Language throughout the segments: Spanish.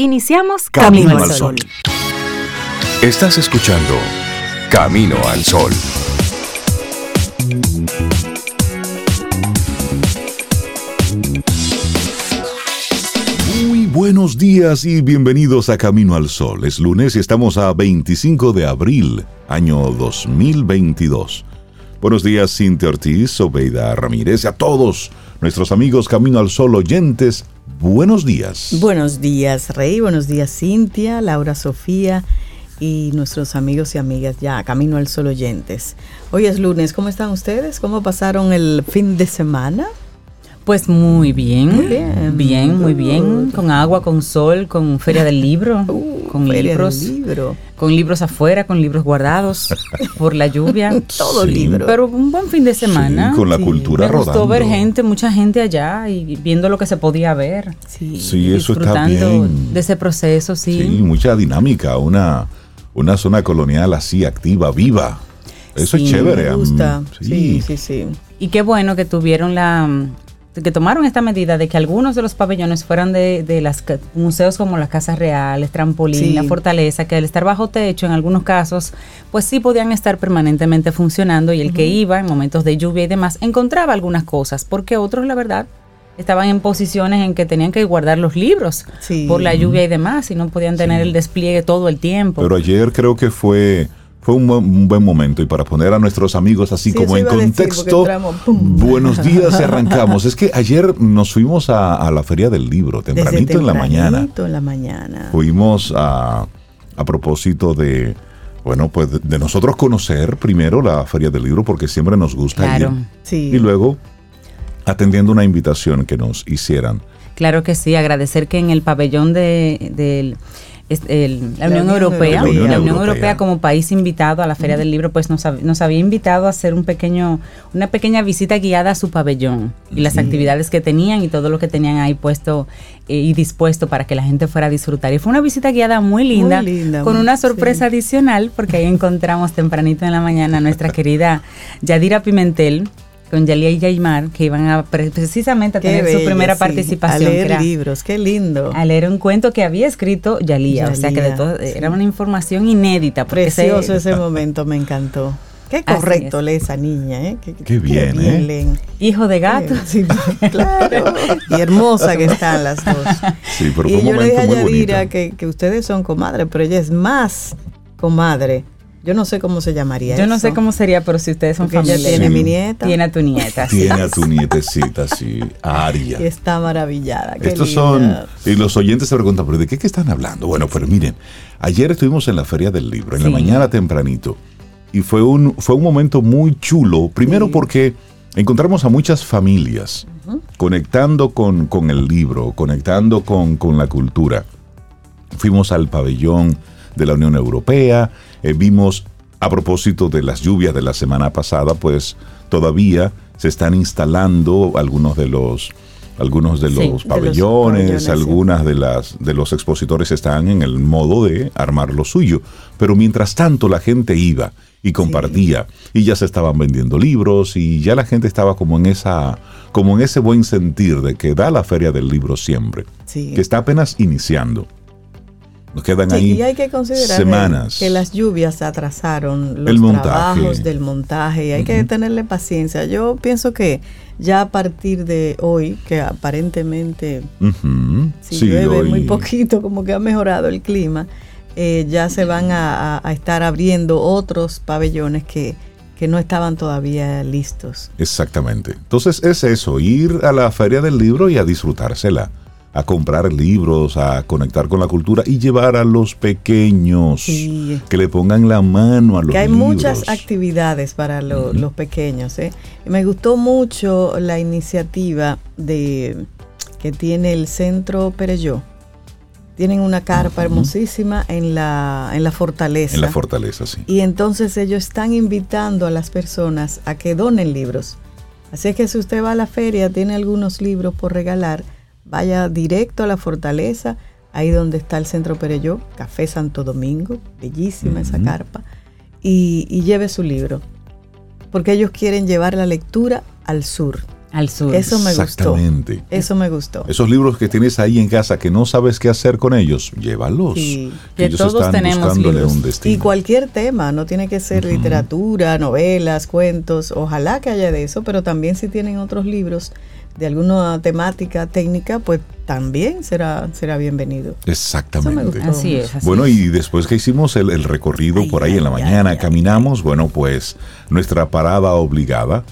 Iniciamos Camino, al Sol. Estás escuchando Camino al Sol. Muy buenos días y bienvenidos a Camino al Sol. Es lunes y estamos a 25 de abril, año 2022. Buenos días, Cintia Ortiz, Obeida Ramírez, a todos nuestros amigos Camino al Sol oyentes buenos días. Buenos días, Rey. Buenos días, Cintia, Laura Sofía y nuestros amigos y amigas ya Camino al Sol oyentes. Hoy es lunes. ¿Cómo están ustedes? ¿Cómo pasaron el fin de semana? Pues muy bien, bien, muy bien, con agua, con sol, con feria del libro, uh, con libros, libro. con libros afuera, con libros guardados por la lluvia, todo libro. Pero un buen fin de semana. con la cultura Me gustó ver gente, mucha gente allá y viendo lo que se podía ver. Sí, sí eso está bien. de ese proceso, sí. Sí, mucha dinámica, una una zona colonial así activa, viva. Eso es chévere. Me gusta. sí, sí, sí. Y qué bueno que tuvieron la que tomaron esta medida de que algunos de los pabellones fueran de, de los museos como las casas reales, trampolín, la fortaleza, que al estar bajo techo en algunos casos, pues sí podían estar permanentemente funcionando y el que iba en momentos de lluvia y demás encontraba algunas cosas, porque otros la verdad estaban en posiciones en que tenían que guardar los libros por la lluvia y demás y no podían tener el despliegue todo el tiempo. Pero ayer creo que fue fue un buen, momento y para poner a nuestros amigos así como en contexto, buenos días y arrancamos. es que ayer nos fuimos a, la feria del libro, tempranito, en la mañana. en la mañana. Fuimos a, a propósito de, bueno, pues de, nosotros conocer primero la feria del libro porque siempre nos gusta ir. Sí. Y luego atendiendo una invitación que nos hicieran. Claro que sí, agradecer que en el pabellón de, del la, Unión Europea, la Unión, Europea. como país invitado a la Feria del Libro, pues nos, nos, había invitado a hacer un pequeño, una pequeña visita guiada a su pabellón y las actividades que tenían y todo lo que tenían ahí puesto eh, y dispuesto para que la gente fuera a disfrutar. Y fue una visita guiada muy linda, con una sorpresa adicional, porque ahí encontramos tempranito en la mañana a nuestra querida Yadira Pimentel, con Yalía y Yaimar, que iban a precisamente a tener su primera participación. A leer libros, qué lindo. A leer un cuento que había escrito Yalía, o sea que de todo, era una información inédita. Precioso ese momento, me encantó. Qué correcto lee esa niña, ¿eh? Qué, bien, ¿eh? Hijo de gato. Sí, claro. y hermosa que están las dos. Sí, pero y yo le dije a Yadira que, que ustedes son comadres, pero ella es más comadre yo no sé cómo se llamaría. Yo no sé cómo sería, pero si ustedes son familiares. tiene mi nieta. Tiene a tu nieta. Tiene a tu nietecita, sí. Aria. Y está maravillada. Estos son. Y los oyentes se preguntan, ¿pero de qué, están hablando? Bueno, pero miren, ayer estuvimos en la Feria del Libro, en la mañana tempranito. Y fue un, fue un momento muy chulo. Primero porque encontramos a muchas familias conectando con, con, el libro, conectando con, con la cultura. Fuimos al pabellón de la Unión Europea. Eh, vimos, a propósito de las lluvias de la semana pasada, pues todavía se están instalando algunos de los algunos de los, pabellones, algunas de las de los expositores están en el modo de armar lo suyo, pero mientras tanto la gente iba y compartía y ya se estaban vendiendo libros y ya la gente estaba como en esa como en ese buen sentir de que da la feria del libro siempre, que está apenas iniciando. Nos quedan ahí y hay que considerar semanas. Que las lluvias atrasaron los trabajos del montaje y hay que tenerle paciencia. Yo pienso que ya a partir de hoy, que aparentemente si llueve muy poquito, como que ha mejorado el clima, eh, ya se van a, estar abriendo otros pabellones que, que no estaban todavía listos. Exactamente. Entonces es eso, ir a la feria del libro y a disfrutársela a comprar libros, a conectar con la cultura y llevar a los pequeños que le pongan la mano a los que hay muchas actividades para los pequeños. ¿eh? Me gustó mucho la iniciativa de que tiene el Centro Pereyó. Tienen una carpa hermosísima en la, en la fortaleza. En la fortaleza, sí. Y entonces ellos están invitando a las personas a que donen libros. Así es que si usted va a la feria, tiene algunos libros por regalar, vaya directo a la fortaleza, ahí donde está el Centro Pereyó, Café Santo Domingo, bellísima esa carpa, y, lleve su libro, porque ellos quieren llevar la lectura al sur. Al sur. Eso me Exactamente. gustó. Eso me gustó. Esos libros que tienes ahí en casa que no sabes qué hacer con ellos, llévalos. Sí. Que ellos todos están tenemos un destino. Y cualquier tema, no tiene que ser literatura, novelas, cuentos, ojalá que haya de eso, pero también si tienen otros libros de alguna temática técnica, pues también será, será bienvenido. Exactamente. Así es. bueno, y después que hicimos el, recorrido por ahí en la mañana, caminamos, bueno, pues nuestra parada obligada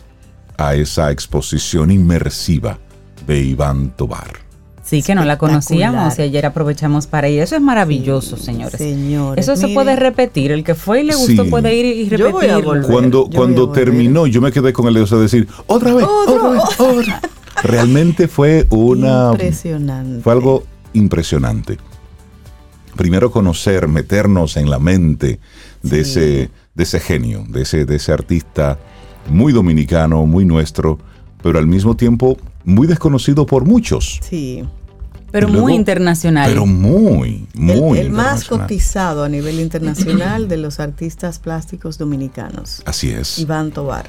a esa exposición inmersiva de Iván Tobar. Sí, que no la conocíamos y ayer aprovechamos para ir. Eso es maravilloso, señores. Eso se puede repetir. El que fue y le gustó puede ir y repetirlo. Cuando, cuando terminó, yo me quedé con el deseo de decir, otra vez, otra vez, otra. Realmente fue una... Impresionante. Fue algo impresionante. Primero conocer, meternos en la mente de, ese, de ese genio, de ese, de ese artista muy dominicano, muy nuestro, pero al mismo tiempo muy desconocido por muchos. Sí. Pero muy internacional. Pero muy, muy. El, el más cotizado a nivel internacional de los artistas plásticos dominicanos. Así es. Iván Tobar.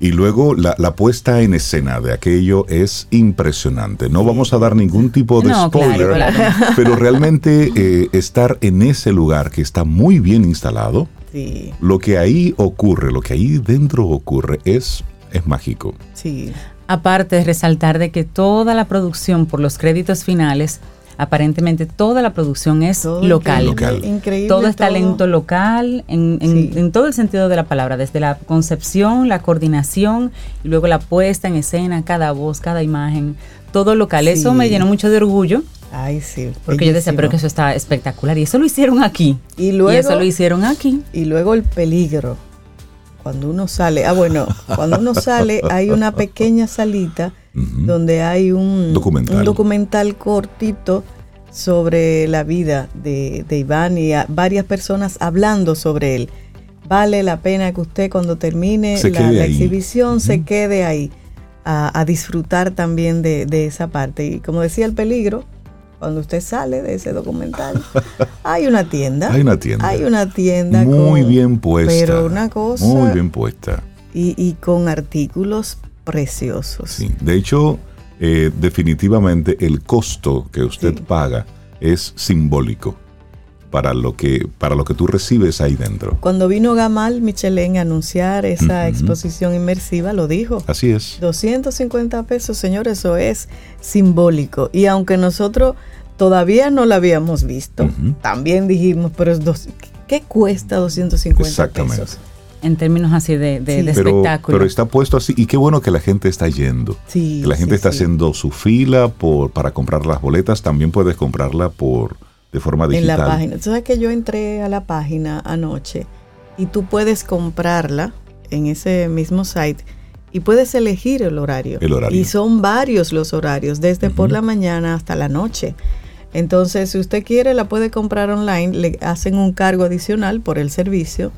Y luego la, puesta en escena de aquello es impresionante. No vamos a dar ningún tipo de spoiler, pero realmente eh, estar en ese lugar que está muy bien instalado, lo que ahí ocurre, lo que ahí dentro ocurre es, es mágico. Sí. Aparte de resaltar de que toda la producción por los créditos finales aparentemente toda la producción es local. Increíble. Todo es talento local en, todo el sentido de la palabra, desde la concepción, la coordinación y luego la puesta en escena, cada voz, cada imagen, todo local. Eso me llenó mucho de orgullo. Ay, sí. Porque yo decía, pero que eso está espectacular. Y eso lo hicieron aquí. Y luego. eso lo hicieron aquí. Y luego el peligro. Cuando uno sale. Ah, bueno, cuando uno sale, hay una pequeña salita donde hay un documental. cortito sobre la vida de, Iván y varias personas hablando sobre él. Vale la pena que usted cuando termine la, exhibición se quede ahí a, disfrutar también de, esa parte. Y como decía el peligro, cuando usted sale de ese documental, hay una tienda. Hay una tienda. Hay una tienda. Muy bien puesta. Pero una cosa. Muy bien puesta. Y, y con artículos preciosos. Sí, de hecho, eh, definitivamente el costo que usted paga es simbólico para lo que para lo que tú recibes ahí dentro. Cuando vino Gamal Michelén a anunciar esa exposición inmersiva, lo dijo. Así es. 250 pesos, señor, eso es simbólico. Y aunque nosotros todavía no la habíamos visto, también dijimos, pero es dos, ¿qué cuesta 250 Exactamente. pesos? En términos así de, de, espectáculo. Pero está puesto así y qué bueno que la gente está yendo. que la gente está haciendo su fila por, para comprar las boletas, también puedes comprarla por de forma digital. En la página. Tú sabes que yo entré a la página anoche y tú puedes comprarla en ese mismo site y puedes elegir el horario. El horario. Y son varios los horarios, desde por la mañana hasta la noche. Entonces, si usted quiere, la puede comprar online, le hacen un cargo adicional por el servicio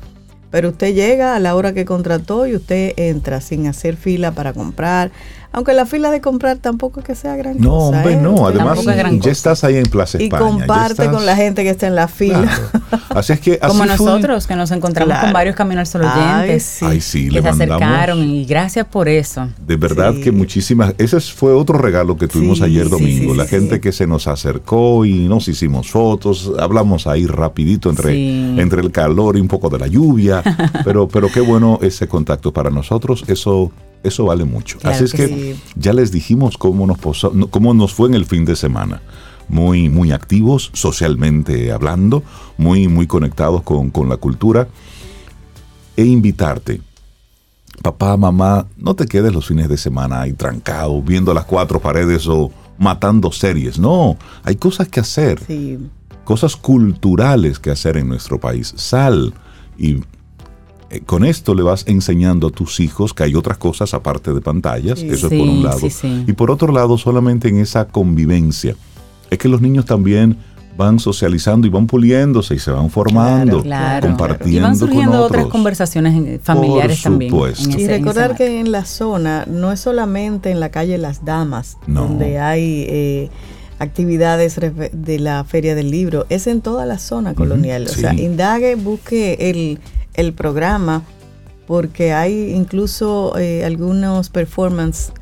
pero usted llega a la hora que contrató y usted entra sin hacer fila para comprar. Aunque la fila de comprar tampoco es que sea gran no, cosa. Hombre, no, ¿eh? Además, ya estás ahí en Plaza España. Y comparte con la gente que está en la fila. Así es que Como nosotros, que nos encontramos con varios caminos solo oyentes. Ay, sí. que se acercaron y gracias por eso. De verdad que muchísimas. Ese fue otro regalo que tuvimos ayer domingo. la gente que se nos acercó y nos hicimos fotos. Hablamos ahí rapidito entre, entre el calor y un poco de la lluvia. pero, pero qué bueno ese contacto para nosotros. Eso eso vale mucho. Así es que, ya les dijimos cómo nos, cómo nos fue en el fin de semana. Muy, muy activos, socialmente hablando, muy, muy conectados con, la cultura. E invitarte, papá, mamá, no te quedes los fines de semana ahí trancado, viendo las cuatro paredes o matando series. No, hay cosas que hacer. Cosas culturales que hacer en nuestro país. Sal y con esto le vas enseñando a tus hijos que hay otras cosas aparte de pantallas, eso es por un lado. y por otro lado, solamente en esa convivencia. Es que los niños también van socializando y van puliéndose y se van formando, compartiendo. Y van surgiendo otras conversaciones familiares también. y recordar que en la zona no es solamente en la calle Las Damas, donde hay eh, actividades de la Feria del Libro, es en toda la zona colonial. o sea, indague, busque el el programa porque hay incluso eh, algunos performances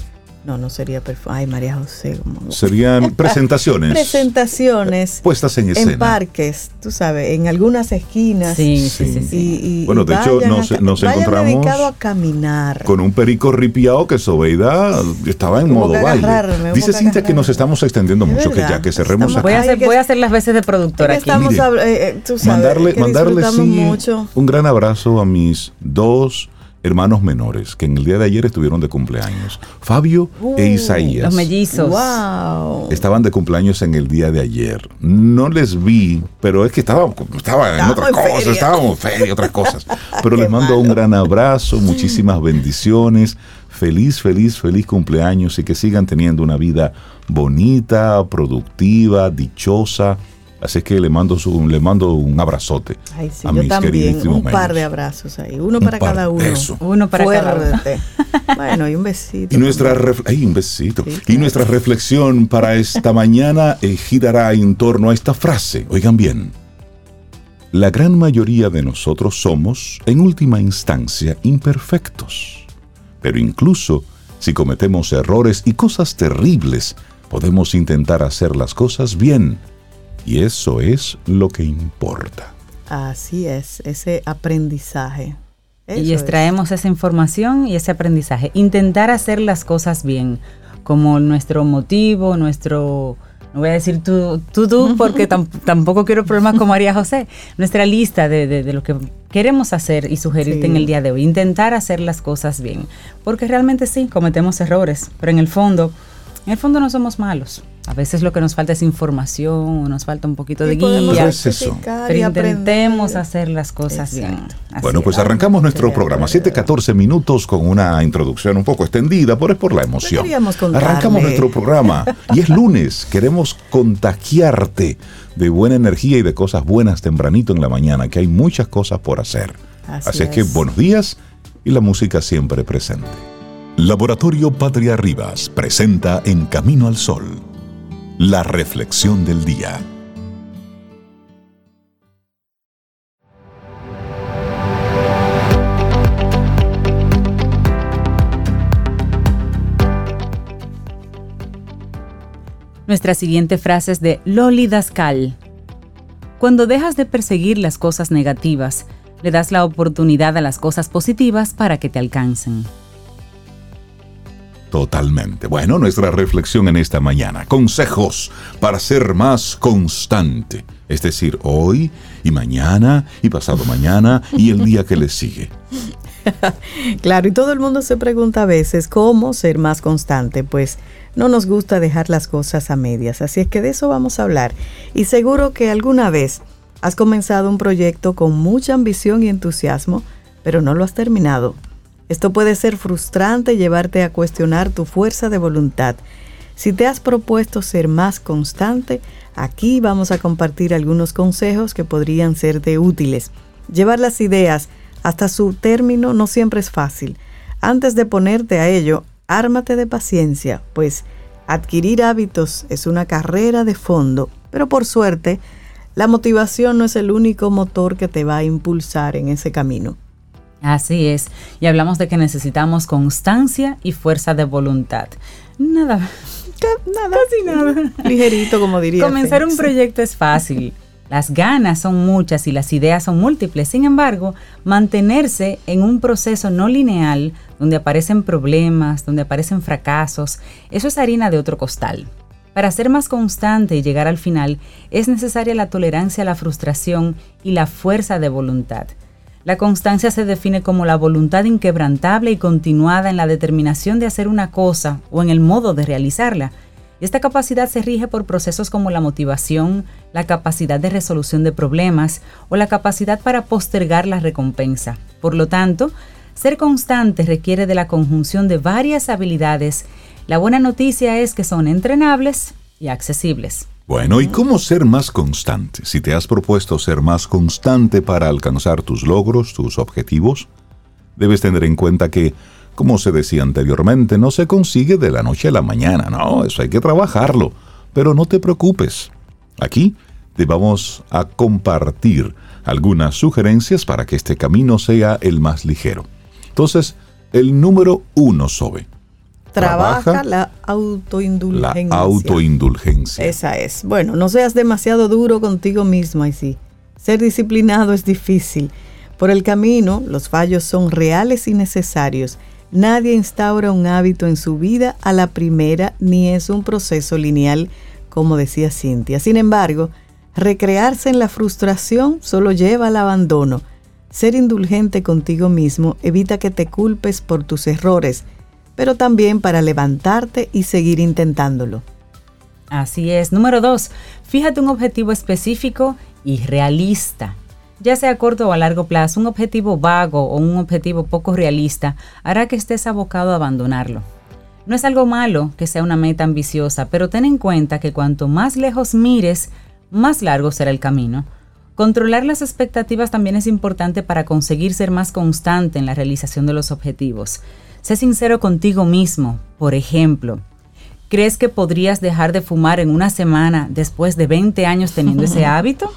No, no sería perfecto. Ay, María José. Serían presentaciones. presentaciones. Puestas en escena. En parques, tú sabes, en algunas esquinas. Sí, sí, sí. bueno, de hecho, nos, nos encontramos. dedicado a caminar. Con un perico ripiado que Sobeida estaba en modo baile. Dice Cintia que nos estamos extendiendo mucho, que ya que cerremos Voy a, hacer, voy a hacer las veces de productora aquí. Estamos, eh, eh, tú sabes, mandarle, mandarle sí, un gran abrazo a mis dos hermanos menores que en el día de ayer estuvieron de cumpleaños. Fabio e uh, Isaías. Los mellizos. Wow. Estaban de cumpleaños en el día de ayer. No les vi, pero es que estaban, estaban en otras cosas, estábamos feria, otras cosas. Pero les mando un gran abrazo, muchísimas bendiciones. Feliz, feliz, feliz cumpleaños y que sigan teniendo una vida bonita, productiva, dichosa Así que le mando, su, le mando un abrazote Ay, sí, a yo mis también, Un par de abrazos ahí, uno para cada uno. Eso. Uno para cada uno. bueno, y un besito. Y nuestra, ay, un besito. Y nuestra reflexión para esta mañana eh, girará en torno a esta frase. Oigan bien. La gran mayoría de nosotros somos, en última instancia, imperfectos. Pero incluso si cometemos errores y cosas terribles, podemos intentar hacer las cosas bien y eso es lo que importa. Así es, ese aprendizaje. y extraemos esa información y ese aprendizaje. Intentar hacer las cosas bien, como nuestro motivo, nuestro... No voy a decir tú, tú, tú, porque tampoco quiero problemas con María José. Nuestra lista de, lo que queremos hacer y sugerirte en el día de hoy. Intentar hacer las cosas bien. Porque realmente sí, cometemos errores, pero en el fondo, en el fondo no somos malos. A veces lo que nos falta es información, nos falta un poquito de guía. eso. Pero intentemos hacer las cosas bien. bueno, pues arrancamos nuestro programa. 7-14 minutos con una introducción un poco extendida, pero es por la emoción. Arrancamos nuestro programa y es lunes. Queremos contagiarte de buena energía y de cosas buenas tempranito en la mañana, que hay muchas cosas por hacer. Así, es que buenos días y la música siempre presente. Laboratorio Patria Rivas presenta En Camino al Sol la reflexión del día. Nuestra siguiente frase es de Loli Dascal. Cuando dejas de perseguir las cosas negativas, le das la oportunidad a las cosas positivas para que te alcancen. Totalmente. Bueno, nuestra reflexión en esta mañana. Consejos para ser más constante. Es decir, hoy y mañana y pasado mañana y el día que le sigue. claro, y todo el mundo se pregunta a veces cómo ser más constante. Pues no nos gusta dejar las cosas a medias. Así es que de eso vamos a hablar. Y seguro que alguna vez has comenzado un proyecto con mucha ambición y entusiasmo, pero no lo has terminado esto puede ser frustrante y llevarte a cuestionar tu fuerza de voluntad. Si te has propuesto ser más constante, aquí vamos a compartir algunos consejos que podrían serte útiles. Llevar las ideas hasta su término no siempre es fácil. Antes de ponerte a ello, ármate de paciencia, pues adquirir hábitos es una carrera de fondo, pero por suerte, la motivación no es el único motor que te va a impulsar en ese camino. Así es. Y hablamos de que necesitamos constancia y fuerza de voluntad. Nada. Nada. Casi nada. Ligerito, como diría. Comenzar un proyecto es fácil. Las ganas son muchas y las ideas son múltiples. Sin embargo, mantenerse en un proceso no lineal, donde aparecen problemas, donde aparecen fracasos, eso es harina de otro costal. Para ser más constante y llegar al final, es necesaria la tolerancia a la frustración y la fuerza de voluntad. La constancia se define como la voluntad inquebrantable y continuada en la determinación de hacer una cosa o en el modo de realizarla. Esta capacidad se rige por procesos como la motivación, la capacidad de resolución de problemas o la capacidad para postergar la recompensa. Por lo tanto, ser constante requiere de la conjunción de varias habilidades. La buena noticia es que son entrenables y accesibles. Bueno, ¿y cómo ser más constante? Si te has propuesto ser más constante para alcanzar tus logros, tus objetivos, debes tener en cuenta que, como se decía anteriormente, no se consigue de la noche a la mañana, no, eso hay que trabajarlo. Pero no te preocupes. Aquí te vamos a compartir algunas sugerencias para que este camino sea el más ligero. Entonces, el número uno, Sobe. Trabaja, la autoindulgencia. La autoindulgencia. Esa es. Bueno, no seas demasiado duro contigo mismo, y sí. Ser disciplinado es difícil. Por el camino, los fallos son reales y necesarios. Nadie instaura un hábito en su vida a la primera, ni es un proceso lineal, como decía Cintia. Sin embargo, recrearse en la frustración solo lleva al abandono. Ser indulgente contigo mismo evita que te culpes por tus errores, pero también para levantarte y seguir intentándolo. Así es. Número dos, fíjate un objetivo específico y realista. Ya sea a corto o a largo plazo, un objetivo vago o un objetivo poco realista hará que estés abocado a abandonarlo. No es algo malo que sea una meta ambiciosa, pero ten en cuenta que cuanto más lejos mires, más largo será el camino. Controlar las expectativas también es importante para conseguir ser más constante en la realización de los objetivos. Sé sincero contigo mismo. Por ejemplo, ¿crees que podrías dejar de fumar en una semana después de 20 años teniendo ese hábito?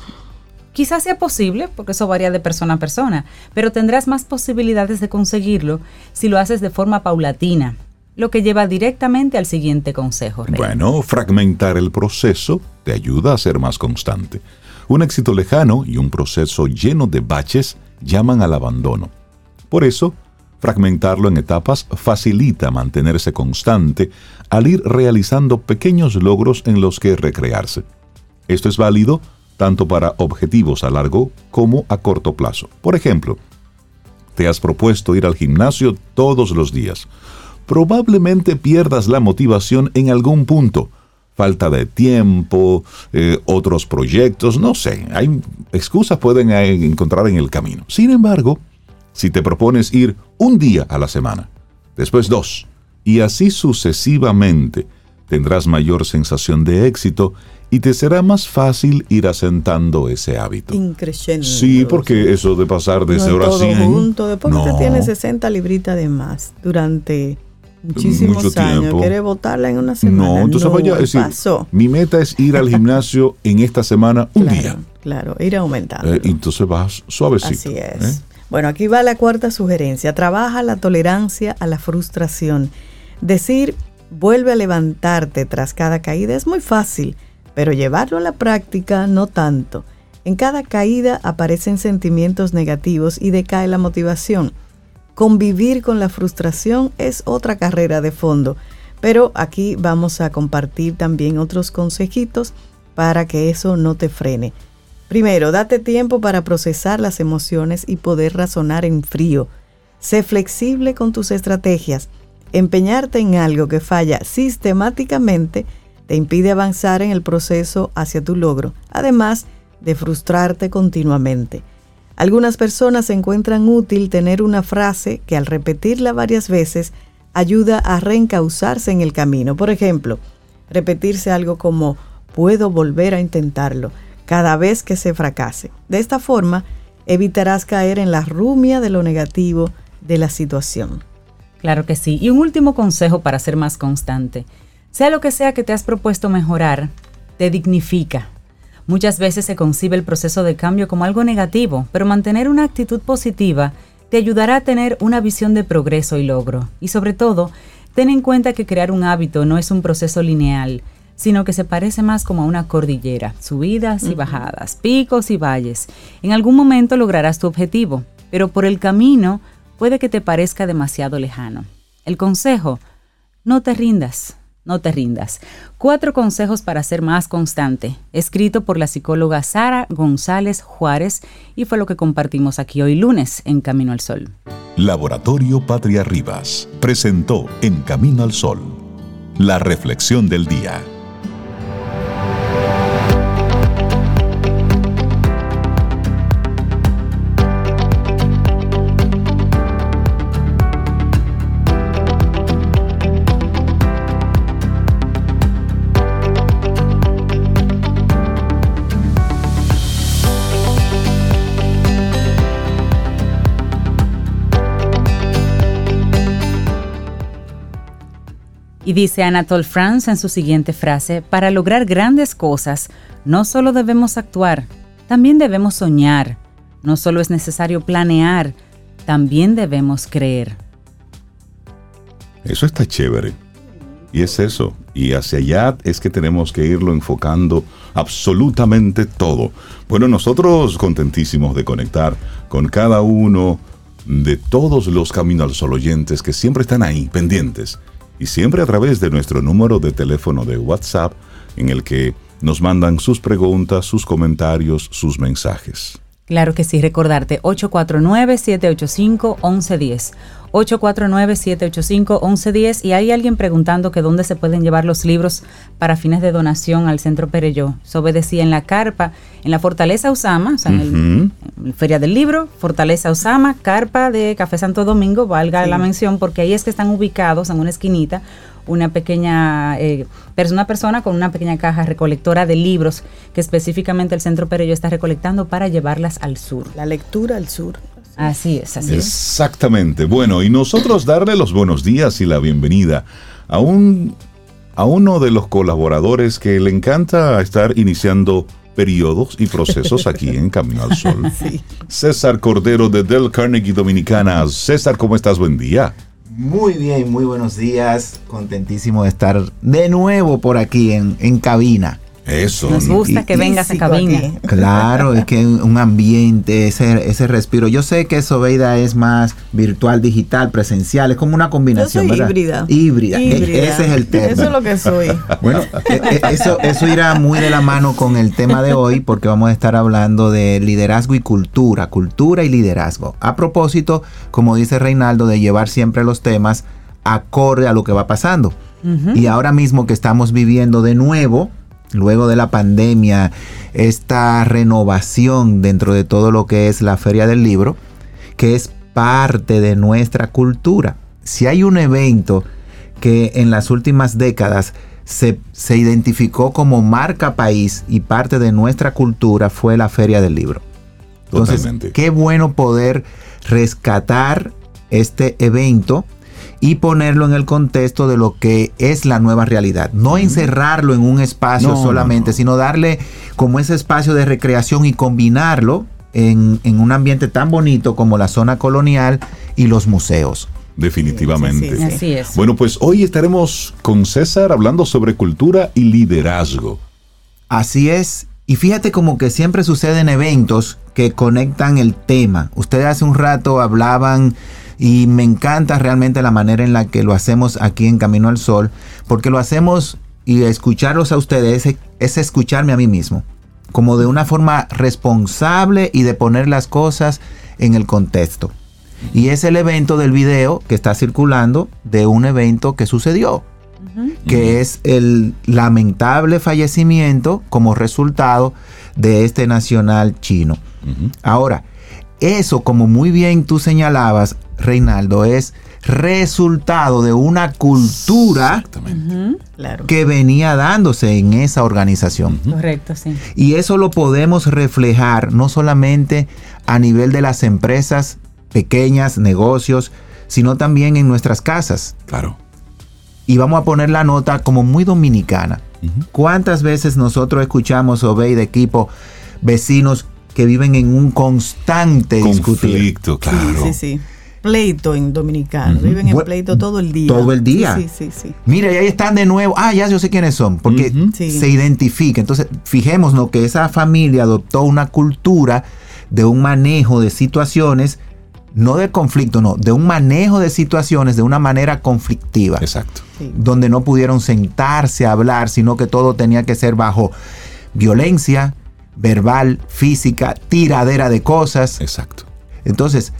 Quizás sea posible, porque eso varía de persona a persona, pero tendrás más posibilidades de conseguirlo si lo haces de forma paulatina, lo que lleva directamente al siguiente consejo. Bueno, fragmentar el proceso te ayuda a ser más constante. Un éxito lejano y un proceso lleno de baches llaman al abandono. Por eso, Fragmentarlo en etapas facilita mantenerse constante al ir realizando pequeños logros en los que recrearse. Esto es válido tanto para objetivos a largo como a corto plazo. Por ejemplo, te has propuesto ir al gimnasio todos los días. Probablemente pierdas la motivación en algún punto. Falta de tiempo, eh, otros proyectos, no sé. Hay excusas pueden eh, encontrar en el camino. Sin embargo, si te propones ir un día a la semana, después dos, y así sucesivamente, tendrás mayor sensación de éxito y te será más fácil ir asentando ese hábito. Increciendo. Sí, porque eso de pasar de no hora todo 100... Junto. Después no. usted tiene 60 libritas de más durante muchísimos Mucho años. Tiempo. ¿Quiere votarla en una semana? No, entonces vaya a decir, mi meta es ir al gimnasio en esta semana un claro, día. Claro, ir aumentando. Eh, entonces vas suavecito. Así es. ¿eh? Bueno, aquí va la cuarta sugerencia. Trabaja la tolerancia a la frustración. Decir, vuelve a levantarte tras cada caída es muy fácil, pero llevarlo a la práctica no tanto. En cada caída aparecen sentimientos negativos y decae la motivación. Convivir con la frustración es otra carrera de fondo, pero aquí vamos a compartir también otros consejitos para que eso no te frene. Primero, date tiempo para procesar las emociones y poder razonar en frío. Sé flexible con tus estrategias. Empeñarte en algo que falla sistemáticamente te impide avanzar en el proceso hacia tu logro, además de frustrarte continuamente. Algunas personas encuentran útil tener una frase que al repetirla varias veces ayuda a reencauzarse en el camino. Por ejemplo, repetirse algo como puedo volver a intentarlo cada vez que se fracase. De esta forma, evitarás caer en la rumia de lo negativo de la situación. Claro que sí. Y un último consejo para ser más constante. Sea lo que sea que te has propuesto mejorar, te dignifica. Muchas veces se concibe el proceso de cambio como algo negativo, pero mantener una actitud positiva te ayudará a tener una visión de progreso y logro. Y sobre todo, ten en cuenta que crear un hábito no es un proceso lineal, sino que se parece más como a una cordillera, subidas y bajadas, picos y valles. En algún momento lograrás tu objetivo, pero por el camino puede que te parezca demasiado lejano. El consejo, no te rindas, no te rindas. Cuatro consejos para ser más constante, escrito por la psicóloga Sara González Juárez y fue lo que compartimos aquí hoy lunes en Camino al Sol. Laboratorio Patria Rivas presentó En Camino al Sol, la reflexión del día. Y dice Anatole France en su siguiente frase, para lograr grandes cosas, no solo debemos actuar, también debemos soñar. No solo es necesario planear, también debemos creer. Eso está chévere. Y es eso. Y hacia allá es que tenemos que irlo enfocando absolutamente todo. Bueno, nosotros contentísimos de conectar con cada uno de todos los Caminos al Sol oyentes que siempre están ahí, pendientes. Y siempre a través de nuestro número de teléfono de WhatsApp en el que nos mandan sus preguntas, sus comentarios, sus mensajes. Claro que sí, recordarte 849-785-1110. 849-785-1110 y hay alguien preguntando que dónde se pueden llevar los libros para fines de donación al Centro Pereyó. Eso obedecía en la carpa, en la Fortaleza Usama, o sea, en, el, Feria del Libro, Fortaleza Usama, carpa de Café Santo Domingo, valga la mención, porque ahí es que están ubicados en una esquinita una pequeña eh, una persona con una pequeña caja recolectora de libros que específicamente el Centro Pereyó está recolectando para llevarlas al sur. La lectura al sur. Así es, así es. Exactamente. Bueno, y nosotros darle los buenos días y la bienvenida a un a uno de los colaboradores que le encanta estar iniciando periodos y procesos aquí en Camino al Sol. César Cordero de Del Carnegie Dominicana. César, ¿cómo estás? Buen día. Muy bien, muy buenos días. Contentísimo de estar de nuevo por aquí en, en cabina. Eso. Nos gusta que vengas a cabina. Claro, es que un ambiente, ese, ese respiro. Yo sé que Sobeida es más virtual, digital, presencial, es como una combinación. Yo soy híbrida. híbrida. E, ese es el tema. Eso es lo que soy. Bueno, e, e, eso, eso irá muy de la mano con el tema de hoy, porque vamos a estar hablando de liderazgo y cultura, cultura y liderazgo. A propósito, como dice Reinaldo, de llevar siempre los temas acorde a lo que va pasando. Y ahora mismo que estamos viviendo de nuevo, luego de la pandemia, esta renovación dentro de todo lo que es la feria del libro, que es parte de nuestra cultura. Si hay un evento que en las últimas décadas se, identificó como marca país y parte de nuestra cultura fue la feria del libro. Entonces, qué bueno poder rescatar este evento y ponerlo en el contexto de lo que es la nueva realidad. No encerrarlo en un espacio solamente, sino darle como ese espacio de recreación y combinarlo en, un ambiente tan bonito como la zona colonial y los museos. Definitivamente. Así es. Bueno, pues hoy estaremos con César hablando sobre cultura y liderazgo. Así es. Y fíjate como que siempre suceden eventos que conectan el tema. Ustedes hace un rato hablaban y me encanta realmente la manera en la que lo hacemos aquí en Camino al Sol, porque lo hacemos y escucharlos a ustedes es, escucharme a mí mismo, como de una forma responsable y de poner las cosas en el contexto. Y es el evento del video que está circulando de un evento que sucedió, que es el lamentable fallecimiento como resultado de este nacional chino. Ahora, eso, como muy bien tú señalabas, Reinaldo, es resultado de una cultura que venía dándose en esa organización. Correcto, sí. Y eso lo podemos reflejar no solamente a nivel de las empresas pequeñas, negocios, sino también en nuestras casas. Claro. Y vamos a poner la nota como muy dominicana. ¿Cuántas veces nosotros escuchamos o ve de equipo vecinos que viven en un constante conflicto, claro? Sí, sí, sí pleito en dominicano. Viven en pleito todo el día. Todo el día. Sí, sí, sí. Mira, y ahí están de nuevo. Ah, ya yo sé quiénes son. Porque se identifica. Entonces, fijémonos que esa familia adoptó una cultura de un manejo de situaciones, no de conflicto, no, de un manejo de situaciones de una manera conflictiva. Exacto. Donde no pudieron sentarse a hablar, sino que todo tenía que ser bajo violencia verbal, física, tiradera de cosas. Exacto. Entonces,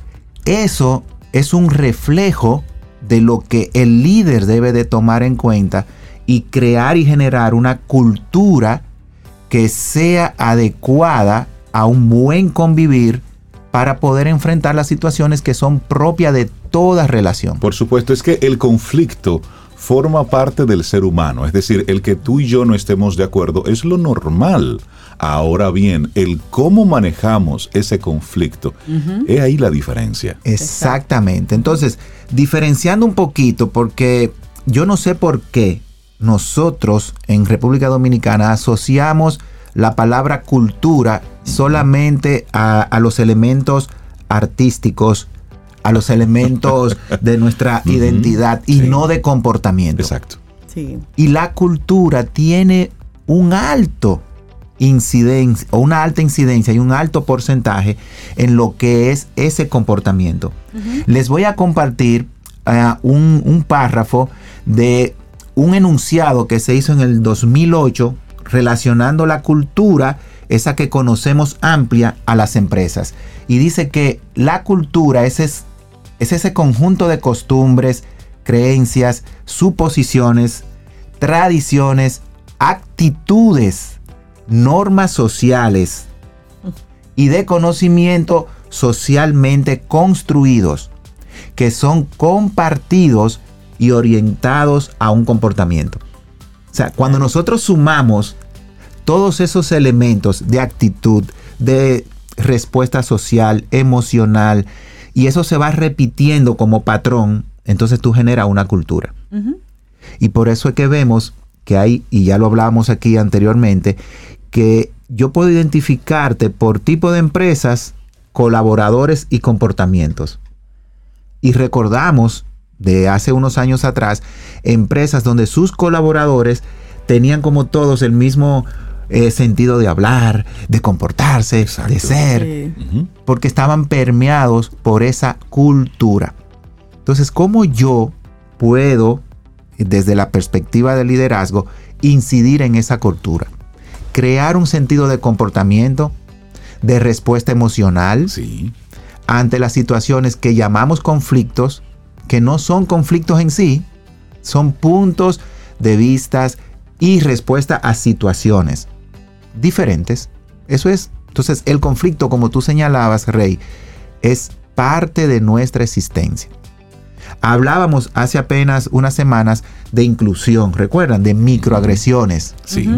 eso es un reflejo de lo que el líder debe de tomar en cuenta y crear y generar una cultura que sea adecuada a un buen convivir para poder enfrentar las situaciones que son propias de toda relación. Por supuesto, es que el conflicto forma parte del ser humano, es decir, el que tú y yo no estemos de acuerdo es lo normal. Ahora bien, el cómo manejamos ese conflicto, es ahí la diferencia. Exactamente. Entonces, diferenciando un poquito, porque yo no sé por qué nosotros en República Dominicana asociamos la palabra cultura solamente a, los elementos artísticos, a los elementos de nuestra identidad y no de comportamiento. Exacto. Y la cultura tiene un alto incidencia o una alta incidencia y un alto porcentaje en lo que es ese comportamiento. Les voy a compartir uh, un, un párrafo de un enunciado que se hizo en el 2008 relacionando la cultura, esa que conocemos amplia, a las empresas. Y dice que la cultura es, es, ese conjunto de costumbres, creencias, suposiciones, tradiciones, actitudes, normas sociales y de conocimiento socialmente construidos que son compartidos y orientados a un comportamiento. O sea, cuando nosotros sumamos todos esos elementos de actitud, de respuesta social, emocional, y eso se va repitiendo como patrón, entonces tú generas una cultura. Y por eso es que vemos que hay, y ya lo hablábamos aquí anteriormente, que yo puedo identificarte por tipo de empresas, colaboradores y comportamientos. Y recordamos de hace unos años atrás, empresas donde sus colaboradores tenían como todos el mismo eh, sentido de hablar, de comportarse, de ser, porque estaban permeados por esa cultura. Entonces, ¿cómo yo puedo, desde la perspectiva del liderazgo, incidir en esa cultura? Crear un sentido de comportamiento, de respuesta emocional ante las situaciones que llamamos conflictos, que no son conflictos en sí, son puntos de vistas y respuesta a situaciones diferentes. Eso es, entonces el conflicto, como tú señalabas, Rey, es parte de nuestra existencia. Hablábamos hace apenas unas semanas de inclusión, ¿recuerdan? De microagresiones. Sí.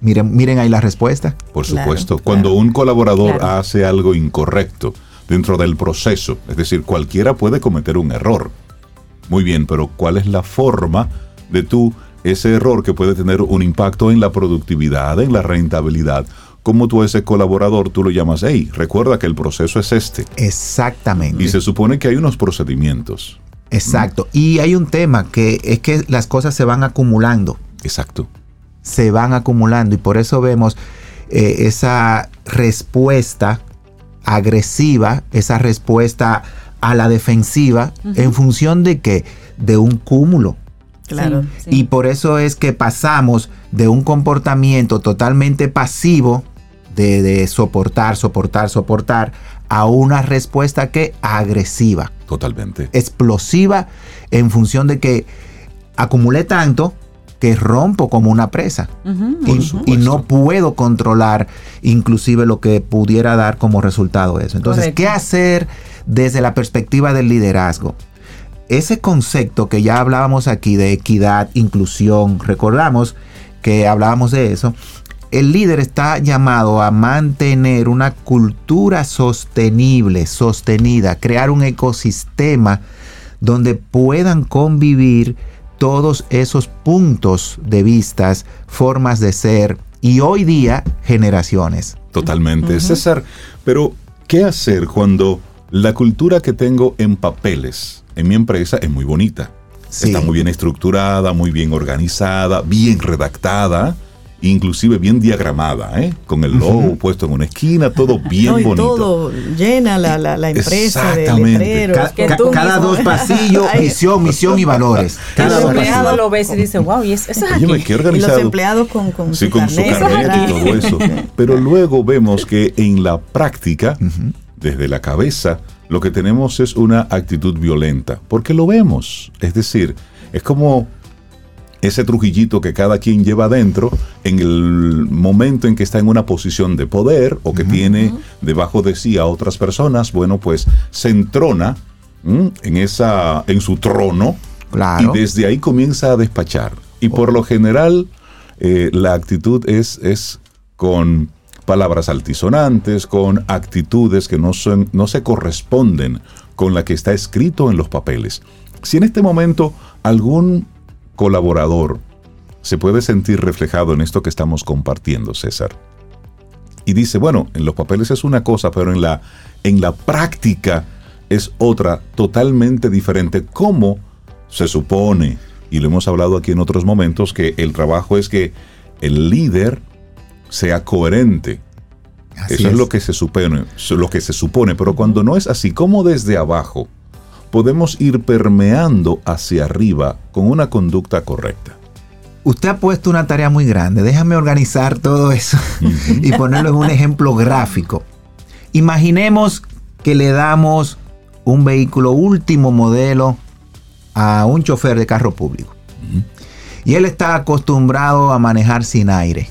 miren, miren ahí la respuesta. Por supuesto. Cuando un colaborador hace algo incorrecto dentro del proceso, es decir, cualquiera puede cometer un error. Muy bien, pero ¿cuál es la forma de tú ese error que puede tener un impacto en la productividad, en la rentabilidad? como tú a ese colaborador tú lo llamas, hey, recuerda que el proceso es este. Exactamente. Y se supone que hay unos procedimientos. Exacto. Y hay un tema que es que las cosas se van acumulando. Exacto. Se van acumulando y por eso vemos eh, esa respuesta agresiva, esa respuesta a la defensiva, en función de que de un cúmulo. Claro. Y por eso es que pasamos de un comportamiento totalmente pasivo, de, soportar, soportar, soportar, a una respuesta que agresiva. Totalmente. Explosiva en función de que acumulé tanto que rompo como una presa y, no puedo controlar inclusive lo que pudiera dar como resultado eso. Entonces, ¿qué hacer desde la perspectiva del liderazgo? Ese concepto que ya hablábamos aquí de equidad, inclusión, recordamos que hablábamos de eso, el líder está llamado a mantener una cultura sostenible, sostenida, crear un ecosistema donde puedan convivir todos esos puntos de vistas, formas de ser y hoy día generaciones. Totalmente, César. Pero, ¿qué hacer cuando la cultura que tengo en papeles en mi empresa es muy bonita? Está muy bien estructurada, muy bien organizada, bien redactada inclusive bien diagramada, ¿eh? con el logo puesto en una esquina, todo bien bonito. Todo llena la, la, empresa de cada dos pasillos, misión, misión y valores. Cada el empleado lo ves y dice, wow, y eso, es aquí. Y los empleados con, con sí, su con su carnet y todo eso. Pero luego vemos que en la práctica, desde la cabeza, lo que tenemos es una actitud violenta. Porque lo vemos. Es decir, es como ese trujillito que cada quien lleva adentro en el momento en que está en una posición de poder o que tiene debajo de sí a otras personas, bueno, pues se entrona en, esa, en su trono y desde ahí comienza a despachar. Y por lo general eh, la actitud es, es con palabras altisonantes, con actitudes que no, son, no se corresponden con la que está escrito en los papeles. Si en este momento algún colaborador se puede sentir reflejado en esto que estamos compartiendo, César. Y dice, bueno, en los papeles es una cosa, pero en la, en la práctica es otra totalmente diferente. ¿Cómo se supone y lo hemos hablado aquí en otros momentos, que el trabajo es que el líder sea coherente. Eso es. lo que se supone, lo que se supone, pero cuando no es así, como desde abajo podemos ir permeando hacia arriba con una conducta correcta? Usted ha puesto una tarea muy grande. Déjame organizar todo eso y ponerlo en un ejemplo gráfico. Imaginemos que le damos un vehículo último modelo a un chofer de carro público. Y él está acostumbrado a manejar sin aire.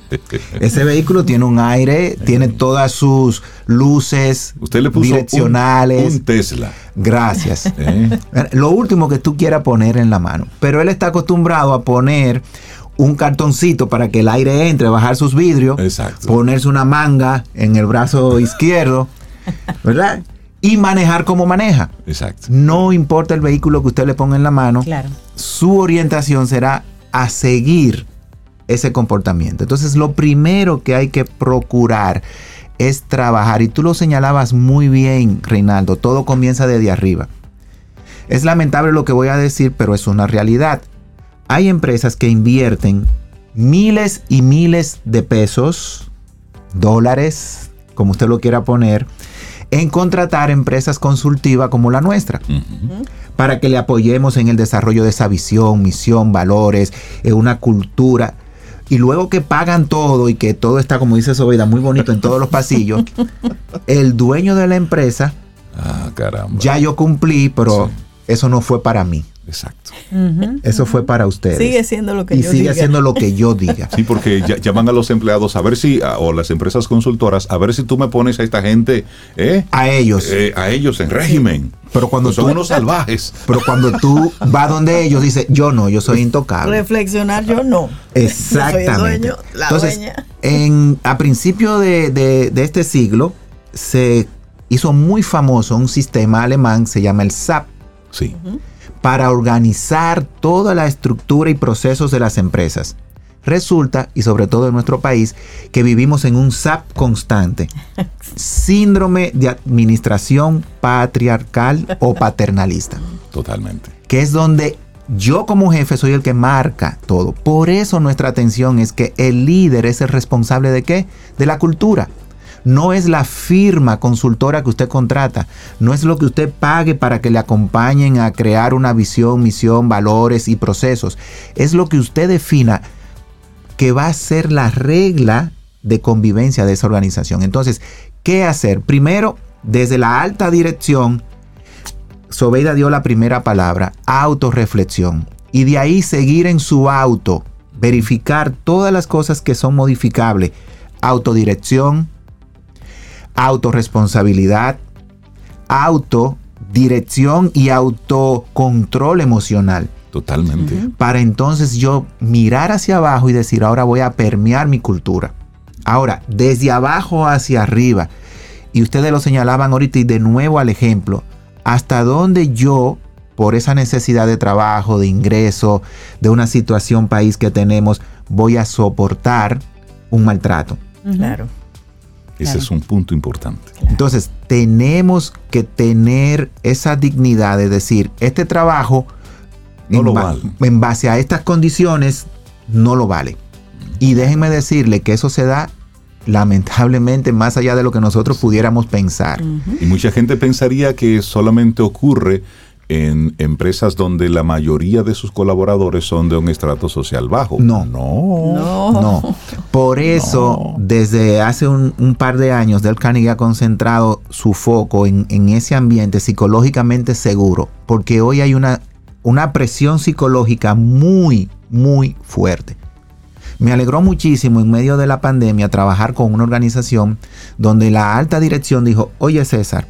Ese vehículo tiene un aire, tiene todas sus luces Usted le puso direccionales. Un, Tesla. Gracias. ¿Eh? Lo último que tú quieras poner en la mano. Pero él está acostumbrado a poner un cartoncito para que el aire entre, bajar sus vidrios, Exacto. ponerse una manga en el brazo izquierdo, ¿verdad? Y manejar como maneja. Exacto. No importa el vehículo que usted le ponga en la mano, claro. su orientación será a seguir ese comportamiento. Entonces, lo primero que hay que procurar es trabajar, y tú lo señalabas muy bien, Reinaldo, todo comienza desde arriba. Es lamentable lo que voy a decir, pero es una realidad. Hay empresas que invierten miles y miles de pesos, dólares, como usted lo quiera poner, en contratar empresas consultivas como la nuestra. Uh -huh. Para que le apoyemos en el desarrollo de esa visión, misión, valores, en una cultura y luego que pagan todo y que todo está, como dice Sobeida, muy bonito en todos los pasillos, el dueño de la empresa, ah, caramba. ya yo cumplí, pero sí. Eso no fue para mí. Exacto. Uh -huh, eso uh -huh. fue para ustedes. Sigue siendo lo que y yo sigue diga. siendo lo que yo diga. Sí, porque ya, llaman a los empleados a ver si, o las empresas consultoras, a ver si tú me pones a esta gente, ¿eh? A ellos. Eh, a ellos en régimen. Pero cuando pues son tú, unos salvajes. Pero cuando tú vas donde ellos, dices, yo no, yo soy intocable. Reflexionar, yo no. Exactamente. Yo soy el dueño, la Entonces, dueña. En, a principio de, de, de este siglo, se hizo muy famoso un sistema alemán, se llama el SAP. Sí. Para organizar toda la estructura y procesos de las empresas. Resulta, y sobre todo en nuestro país, que vivimos en un SAP constante. Síndrome de administración patriarcal o paternalista. Totalmente. Que es donde yo como jefe soy el que marca todo. Por eso nuestra atención es que el líder es el responsable de qué? De la cultura. No es la firma consultora que usted contrata, no es lo que usted pague para que le acompañen a crear una visión, misión, valores y procesos. Es lo que usted defina que va a ser la regla de convivencia de esa organización. Entonces, ¿qué hacer? Primero, desde la alta dirección, Sobeida dio la primera palabra, autorreflexión. Y de ahí seguir en su auto, verificar todas las cosas que son modificables. Autodirección, autorresponsabilidad, autodirección y autocontrol emocional. Totalmente. Uh -huh. Para entonces yo mirar hacia abajo y decir, ahora voy a permear mi cultura. Ahora, desde abajo hacia arriba. Y ustedes lo señalaban ahorita y de nuevo al ejemplo. Hasta dónde yo, por esa necesidad de trabajo, de ingreso, de una situación país que tenemos, voy a soportar un maltrato. Uh -huh. Ese claro. es un punto importante. Claro. Entonces, tenemos que tener esa dignidad de decir, este trabajo, no en, lo ba vale. en base a estas condiciones, no lo vale. Y déjenme decirle que eso se da lamentablemente más allá de lo que nosotros pudiéramos pensar. Uh -huh. Y mucha gente pensaría que solamente ocurre en empresas donde la mayoría de sus colaboradores son de un estrato social bajo. No. No. No. no. Por eso, no. desde hace un, un, par de años, Del Carnegie ha concentrado su foco en, en, ese ambiente psicológicamente seguro, porque hoy hay una, una presión psicológica muy, muy fuerte. Me alegró muchísimo en medio de la pandemia trabajar con una organización donde la alta dirección dijo, oye César,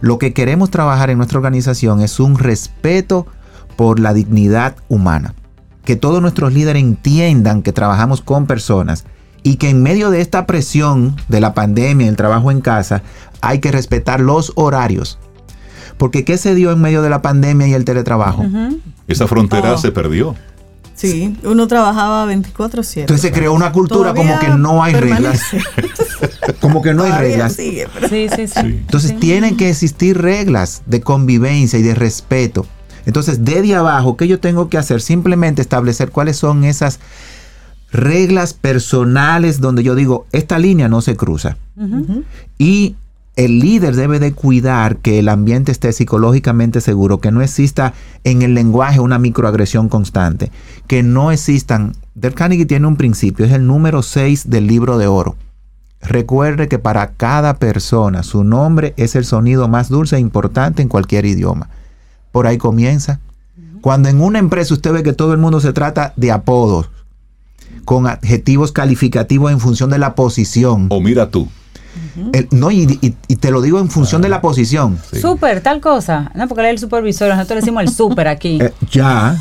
lo que queremos trabajar en nuestra organización es un respeto por la dignidad humana. Que todos nuestros líderes entiendan que trabajamos con personas y que en medio de esta presión de la pandemia, el trabajo en casa, hay que respetar los horarios. Porque ¿qué se dio en medio de la pandemia y el teletrabajo? Uh -huh. Esa frontera oh. se perdió. Sí, uno trabajaba 24/7. Entonces se creó una cultura como que no hay reglas. Como que no hay reglas. Sigue, pero... sí, sí, sí, Entonces sí. tienen que existir reglas de convivencia y de respeto. Entonces, desde abajo, ¿qué yo tengo que hacer? Simplemente establecer cuáles son esas reglas personales donde yo digo, esta línea no se cruza. Y el líder debe de cuidar que el ambiente esté psicológicamente seguro, que no exista en el lenguaje una microagresión constante, que no existan. Del Carnegie tiene un principio, es el número 6 del libro de oro. Recuerde que para cada persona su nombre es el sonido más dulce e importante en cualquier idioma. Por ahí comienza. Cuando en una empresa usted ve que todo el mundo se trata de apodos, con adjetivos calificativos en función de la posición. O mira tú no, y, te lo digo en función de la posición. Súper, tal cosa. No, porque él es el supervisor, nosotros le decimos el súper aquí. Eh, ya.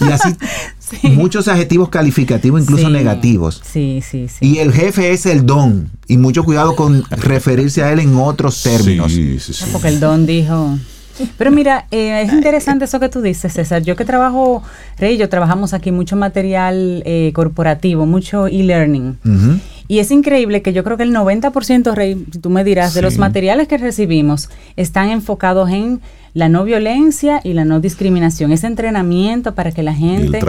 Y así muchos adjetivos calificativos, incluso negativos. Sí, sí, sí. Y el jefe es el don. Y mucho cuidado con referirse a él en otros términos. Sí, sí, sí. porque el don dijo... Pero mira, eh, es interesante eso que tú dices, César. Yo que trabajo, Rey yo trabajamos aquí mucho material eh, corporativo, mucho e-learning. Y es increíble que yo creo que el 90%, Rey, tú me dirás, de los materiales que recibimos están enfocados en la no violencia y la no discriminación. Ese entrenamiento para que la gente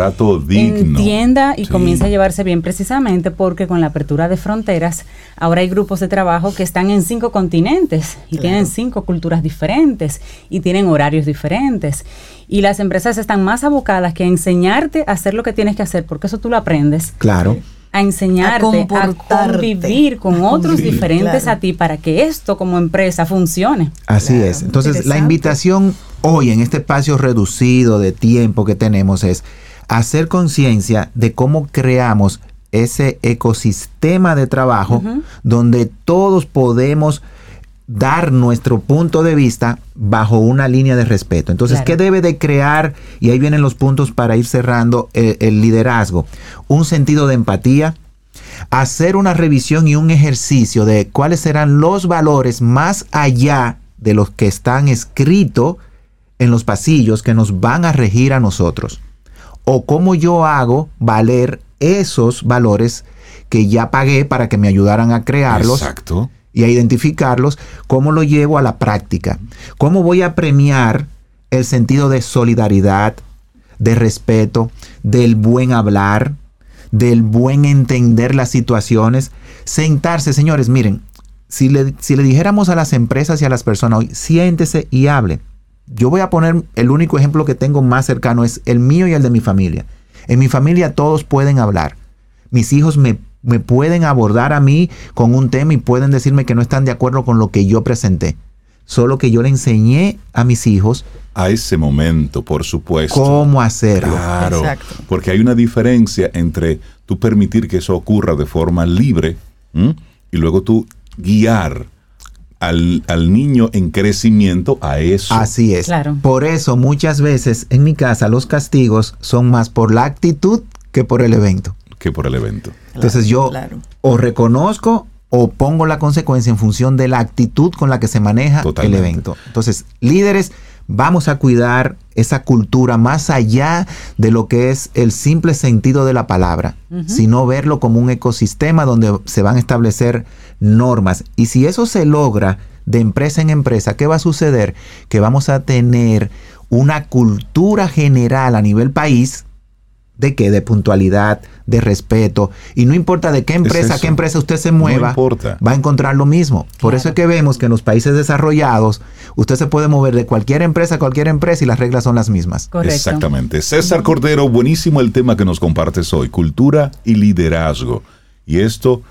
entienda y comience a llevarse bien precisamente porque con la apertura de fronteras ahora hay grupos de trabajo que están en cinco continentes y tienen cinco culturas diferentes y tienen horarios diferentes. Y las empresas están más abocadas que a enseñarte a hacer lo que tienes que hacer porque eso tú lo aprendes. Claro a enseñarte a, convivir con otros diferentes a ti para que esto como empresa funcione. Así es. Entonces, la invitación hoy en este espacio reducido de tiempo que tenemos es hacer conciencia de cómo creamos ese ecosistema de trabajo donde todos podemos dar nuestro punto de vista bajo una línea de respeto. Entonces, ¿qué debe de crear? Y ahí vienen los puntos para ir cerrando el, el, liderazgo. Un sentido de empatía, hacer una revisión y un ejercicio de cuáles serán los valores más allá de los que están escritos en los pasillos que nos van a regir a nosotros. O cómo yo hago valer esos valores que ya pagué para que me ayudaran a crearlos. Exacto y a identificarlos, ¿cómo lo llevo a la práctica? ¿Cómo voy a premiar el sentido de solidaridad, de respeto, del buen hablar, del buen entender las situaciones? Sentarse, señores, miren, si le, si le dijéramos a las empresas y a las personas hoy, siéntese y hable. Yo voy a poner el único ejemplo que tengo más cercano, es el mío y el de mi familia. En mi familia todos pueden hablar. Mis hijos me me pueden abordar a mí con un tema y pueden decirme que no están de acuerdo con lo que yo presenté. Solo que yo le enseñé a mis hijos. A ese momento, por supuesto. Cómo hacerlo. Claro. Porque hay una diferencia entre tú permitir que eso ocurra de forma libre y luego tú guiar al, al, niño en crecimiento a eso. Así es. Claro. Por eso muchas veces en mi casa los castigos son más por la actitud que por el evento que por el evento. Entonces yo o reconozco o pongo la consecuencia en función de la actitud con la que se maneja el evento. Entonces, líderes, vamos a cuidar esa cultura más allá de lo que es el simple sentido de la palabra, sino verlo como un ecosistema donde se van a establecer normas. Y si eso se logra de empresa en empresa, ¿qué va a suceder? Que vamos a tener una cultura general a nivel país de qué, de puntualidad, de respeto. Y no importa de qué empresa, qué empresa usted se mueva, va a encontrar lo mismo. Por eso es que vemos que en los países desarrollados usted se puede mover de cualquier empresa a cualquier empresa y las reglas son las mismas. Exactamente. César Cordero, buenísimo el tema que nos compartes hoy, cultura y liderazgo. Y esto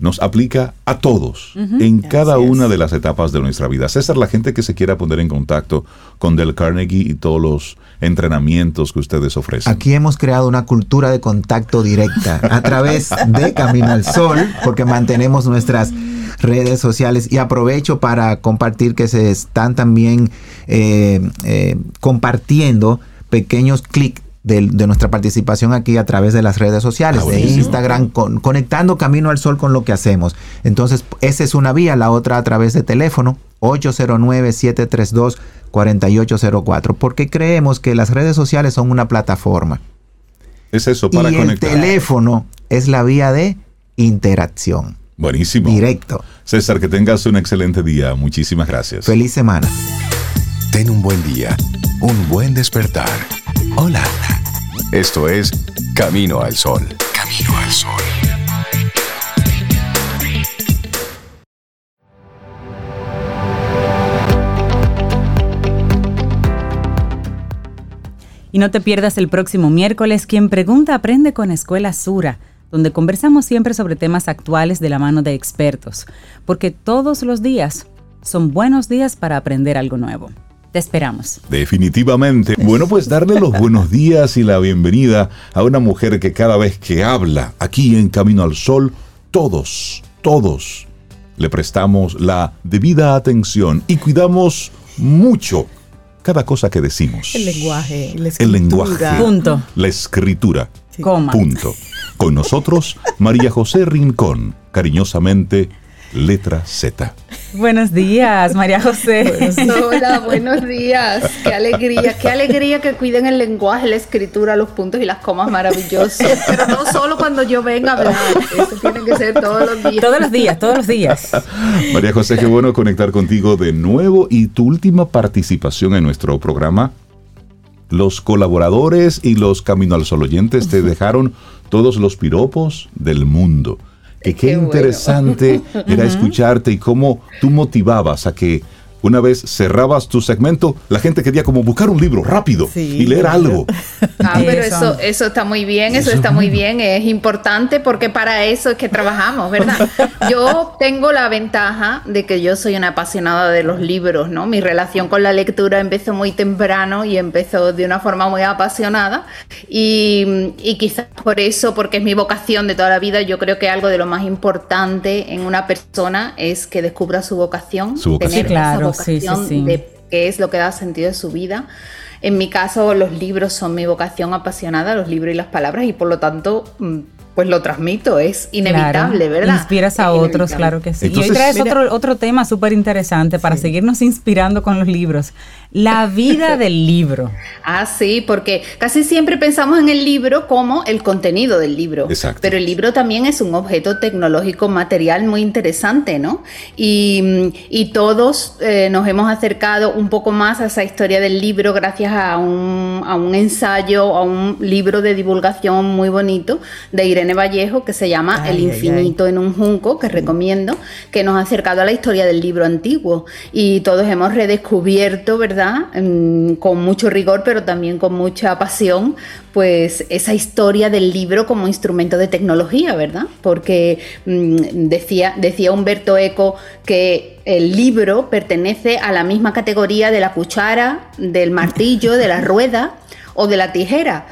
nos aplica a todos en cada una de las etapas de nuestra vida. César, la gente que se quiera poner en contacto con Del Carnegie y todos los entrenamientos que ustedes ofrecen. Aquí hemos creado una cultura de contacto directa a través de Camino al Sol, porque mantenemos nuestras redes sociales y aprovecho para compartir que se están también eh, eh, compartiendo pequeños clics de, nuestra participación aquí a través de las redes sociales, ah, de Instagram, conectando Camino al Sol con lo que hacemos. Entonces, esa es una vía, la otra a través de teléfono, 809-732-4804, porque creemos que las redes sociales son una plataforma. Es eso, para y El teléfono es la vía de interacción. Buenísimo. Directo. César, que tengas un excelente día. Muchísimas gracias. Feliz semana. Ten un buen día, un buen despertar. Hola. Esto es Camino al Sol. Camino al Sol. Y no te pierdas el próximo miércoles Quien Pregunta Aprende con Escuela Sura, donde conversamos siempre sobre temas actuales de la mano de expertos, porque todos los días son buenos días para aprender algo nuevo. Te esperamos. Definitivamente. Bueno, pues darle los buenos días y la bienvenida a una mujer que cada vez que habla aquí en Camino al Sol, todos, todos le prestamos la debida atención y cuidamos mucho cada cosa que decimos. El lenguaje, la escritura. El lenguaje. Punto. La escritura. Punto. Con nosotros, María José Rincón, cariñosamente letra Z. Buenos días, María José. Hola, buenos días. Qué alegría, qué alegría que cuiden el lenguaje, la escritura, los puntos y las comas maravillosos. Pero no solo cuando yo venga a hablar, eso tiene que ser todos los días. Todos los días, todos los días. María José, qué bueno conectar contigo de nuevo y tu última participación en nuestro programa. Los colaboradores y los Camino al Sol oyentes te dejaron todos los piropos del mundo que qué, interesante era escucharte y cómo tú motivabas a que una vez cerrabas tu segmento, la gente quería como buscar un libro rápido y leer algo. Ah, pero eso, eso está muy bien, eso, está muy bien, es importante porque para eso es que trabajamos, ¿verdad? Yo tengo la ventaja de que yo soy una apasionada de los libros, ¿no? Mi relación con la lectura empezó muy temprano y empezó de una forma muy apasionada y, y quizás por eso, porque es mi vocación de toda la vida, yo creo que algo de lo más importante en una persona es que descubra su vocación, su vocación. claro vocación de qué es lo que da sentido a su vida. En mi caso, los libros son mi vocación apasionada, los libros y las palabras, y por lo tanto mm, pues lo transmito, es inevitable, ¿verdad? Inspiras a otros, claro que sí. y hoy traes otro, otro tema súper interesante para seguirnos inspirando con los libros, la vida del libro. Ah, sí, porque casi siempre pensamos en el libro como el contenido del libro. Exacto. Pero el libro también es un objeto tecnológico material muy interesante, ¿no? Y, y todos eh, nos hemos acercado un poco más a esa historia del libro gracias a un, a un ensayo, a un libro de divulgación muy bonito de Irene Vallejo que se llama El infinito en un junco, que recomiendo, que nos ha acercado a la historia del libro antiguo. Y todos hemos redescubierto, ¿verdad? Con mucho rigor, pero también con mucha pasión, pues esa historia del libro como instrumento de tecnología, ¿verdad? Porque mm, decía, decía Humberto Eco que el libro pertenece a la misma categoría de la cuchara, del martillo, de la rueda o de la tijera,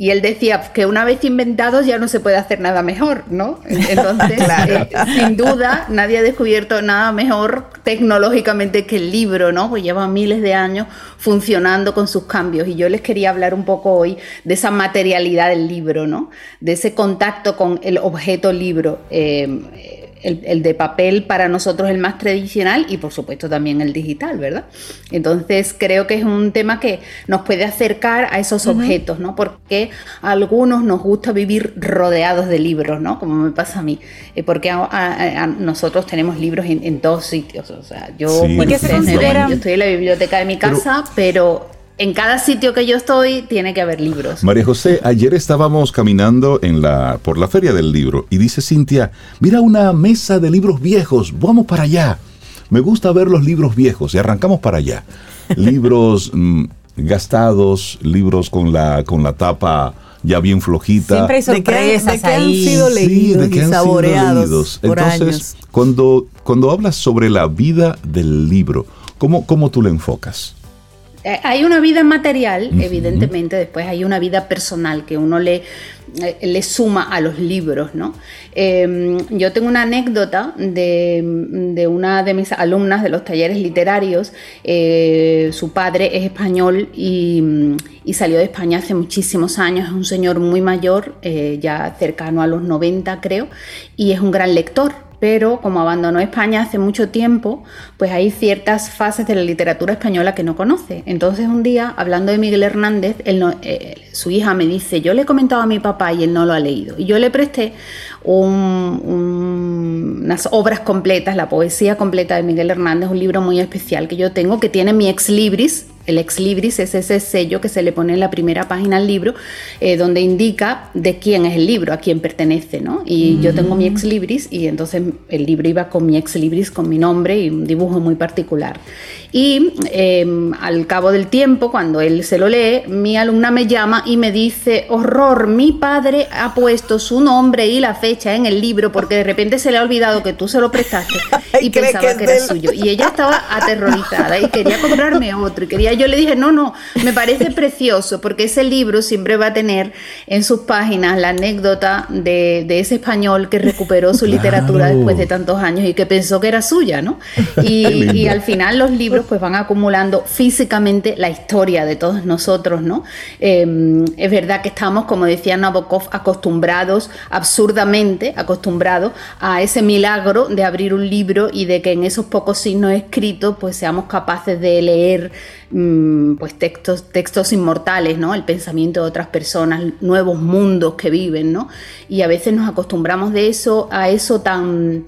y él decía que una vez inventados ya no se puede hacer nada mejor, ¿no? Entonces, eh, sin duda, nadie ha descubierto nada mejor tecnológicamente que el libro, ¿no? Pues lleva miles de años funcionando con sus cambios. Y yo les quería hablar un poco hoy de esa materialidad del libro, ¿no? De ese contacto con el objeto libro. Eh, el, de papel para nosotros el más tradicional y por supuesto también el digital, ¿verdad? Entonces creo que es un tema que nos puede acercar a esos objetos, ¿no? Porque a algunos nos gusta vivir rodeados de libros, ¿no? Como me pasa a mí, eh, porque nosotros tenemos libros en, todos sitios, o sea, yo, yo estoy en la biblioteca de mi casa, pero en cada sitio que yo estoy tiene que haber libros. María José, ayer estábamos caminando en la, por la feria del libro y dice Cintia, mira una mesa de libros viejos, vamos para allá. Me gusta ver los libros viejos y arrancamos para allá. Libros mm, gastados, libros con la, con la tapa ya bien flojita. Siempre hay sorpresas de que, han sido leídos sí, de que han Sido leídos. Entonces, Cuando, cuando hablas sobre la vida del libro, ¿cómo, cómo tú le enfocas? Eh, hay una vida material, evidentemente, después hay una vida personal que uno le, eh, le suma a los libros, ¿no? Em, yo tengo una anécdota de, una de mis alumnas de los talleres literarios. Eh, su padre es español y, salió de España hace muchísimos años. Es un señor muy mayor, ya cercano a los 90 creo, y es un gran lector pero como abandonó España hace mucho tiempo, pues hay ciertas fases de la literatura española que no conoce. Entonces un día, hablando de Miguel Hernández, eh, su hija me dice, yo le he comentado a mi papá y él no lo ha leído. Y yo le presté un, unas obras completas, la poesía completa de Miguel Hernández, un libro muy especial que yo tengo, que tiene mi ex libris, el ex libris es ese sello que se le pone en la primera página al libro, eh, donde indica de quién es el libro, a quién pertenece, ¿no? Y yo tengo mi ex libris y entonces el libro iba con mi ex libris, con mi nombre y un dibujo muy particular. Y em, al cabo del tiempo, cuando él se lo lee, mi alumna me llama y me dice, horror, mi padre ha puesto su nombre y la fecha en el libro porque de repente se le ha olvidado que tú se lo prestaste y pensaba que, era suyo. Y ella estaba aterrorizada y quería comprarme otro y quería yo le dije, no, no, me parece precioso porque ese libro siempre va a tener en sus páginas la anécdota de, ese español que recuperó su literatura después de tantos años y que pensó que era suya, ¿no? Y, al final los libros pues van acumulando físicamente la historia de todos nosotros, ¿no? Em, es verdad que estamos, como decía Nabokov, acostumbrados, absurdamente acostumbrados a ese milagro de abrir un libro y de que en esos pocos signos escritos pues seamos capaces de leer pues textos, textos inmortales, ¿no? El pensamiento de otras personas, nuevos mundos que viven, ¿no? Y a veces nos acostumbramos de eso a eso tan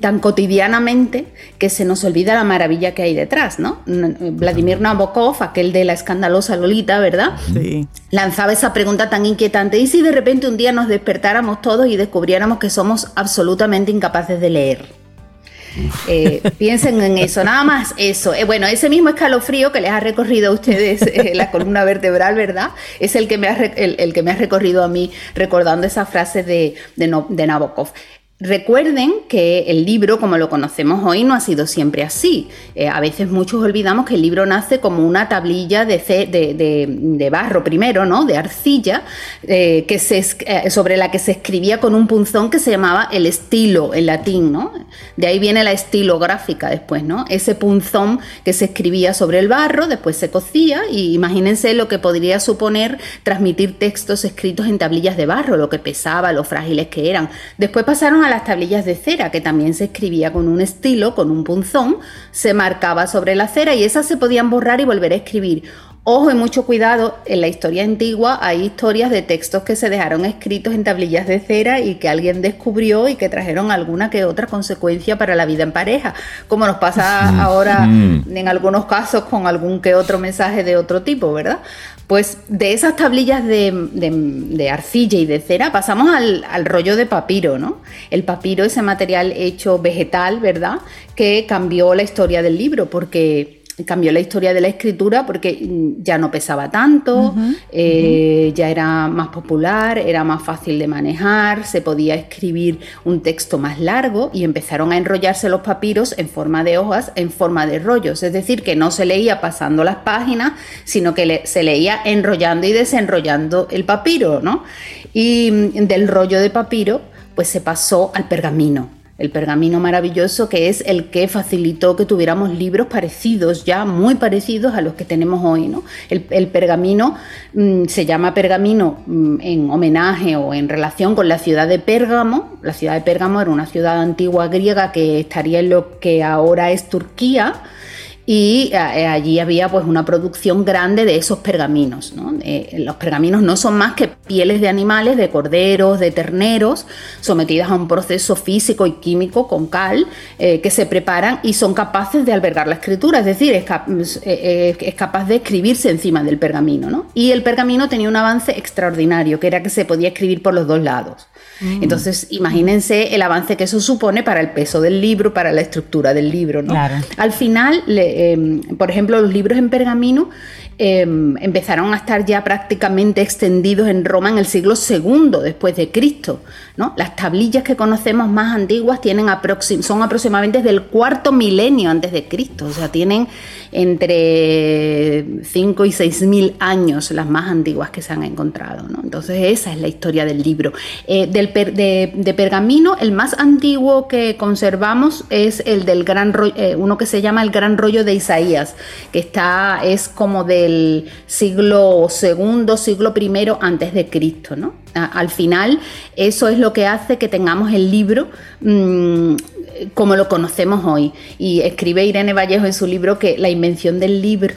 tan cotidianamente que se nos olvida la maravilla que hay detrás, ¿no? Vladimir Nabokov, aquel de la escandalosa Lolita, ¿verdad? Sí. Lanzaba esa pregunta tan inquietante, ¿y si de repente un día nos despertáramos todos y descubriéramos que somos absolutamente incapaces de leer? Eh, piensen en eso, nada más eso. Eh, bueno, ese mismo escalofrío que les ha recorrido a ustedes eh, la columna vertebral, ¿verdad? Es el que, me ha, el, que me ha recorrido a mí recordando esa frase de, de Nabokov. Recuerden que el libro, como lo conocemos hoy, no ha sido siempre así. Eh, a veces muchos olvidamos que el libro nace como una tablilla de, de, barro primero, ¿no? De arcilla, eh, que se, eh, sobre la que se escribía con un punzón que se llamaba el estilo en latín, ¿no? De ahí viene la estilográfica después, ¿no? Ese punzón que se escribía sobre el barro, después se cocía y imagínense lo que podría suponer transmitir textos escritos en tablillas de barro, lo que pesaba, lo frágiles que eran. Después pasaron a las tablillas de cera, que también se escribía con un estilo, con un punzón, se marcaba sobre la cera y esas se podían borrar y volver a escribir. Ojo y mucho cuidado, en la historia antigua hay historias de textos que se dejaron escritos en tablillas de cera y que alguien descubrió y que trajeron alguna que otra consecuencia para la vida en pareja, como nos pasa ahora en algunos casos con algún que otro mensaje de otro tipo, ¿verdad? Pues de esas tablillas de, arcilla y de cera pasamos al, al, rollo de papiro, ¿no? El papiro, ese material hecho vegetal, ¿verdad? Que cambió la historia del libro porque cambió la historia de la escritura porque mm, ya no pesaba tanto, eh, ya era más popular, era más fácil de manejar, se podía escribir un texto más largo y empezaron a enrollarse los papiros en forma de hojas, en forma de rollos, es decir, que no se leía pasando las páginas, sino que se leía enrollando y desenrollando el papiro, ¿no? Y mm, del rollo de papiro, pues se pasó al pergamino el pergamino maravilloso que es el que facilitó que tuviéramos libros parecidos, ya muy parecidos a los que tenemos hoy. ¿no? El, pergamino mm, se llama pergamino mm, en homenaje o en relación con la ciudad de Pérgamo. La ciudad de Pérgamo era una ciudad antigua griega que estaría en lo que ahora es Turquía y eh, eh, allí había pues una producción grande de esos pergaminos. Eh, los pergaminos no son más que pieles de animales, de corderos, de terneros, sometidas a un proceso físico y químico con cal, que se preparan y son capaces de albergar la escritura, es decir, es, capaz de escribirse encima del pergamino. Y el pergamino tenía un avance extraordinario, que era que se podía escribir por los dos lados. Mm. Entonces, imagínense el avance que eso supone para el peso del libro, para la estructura del libro. ¿no? Al final, em, por ejemplo, los libros en pergamino Em, empezaron a estar ya prácticamente extendidos en Roma en el siglo II después de Cristo. ¿no? Las tablillas que conocemos más antiguas tienen son aproximadamente del cuarto milenio antes de Cristo, o sea, tienen entre 5 y 6 mil años las más antiguas que se han encontrado. Entonces esa es la historia del libro. Eh, del de, pergamino, el más antiguo que conservamos es el del gran eh, uno que se llama el gran rollo de Isaías, que está, es como de siglo segundo, siglo primero antes de Cristo, ¿no? Al final, eso es lo que hace que tengamos el libro mm, como lo conocemos hoy. Y escribe Irene Vallejo en su libro que la invención del libro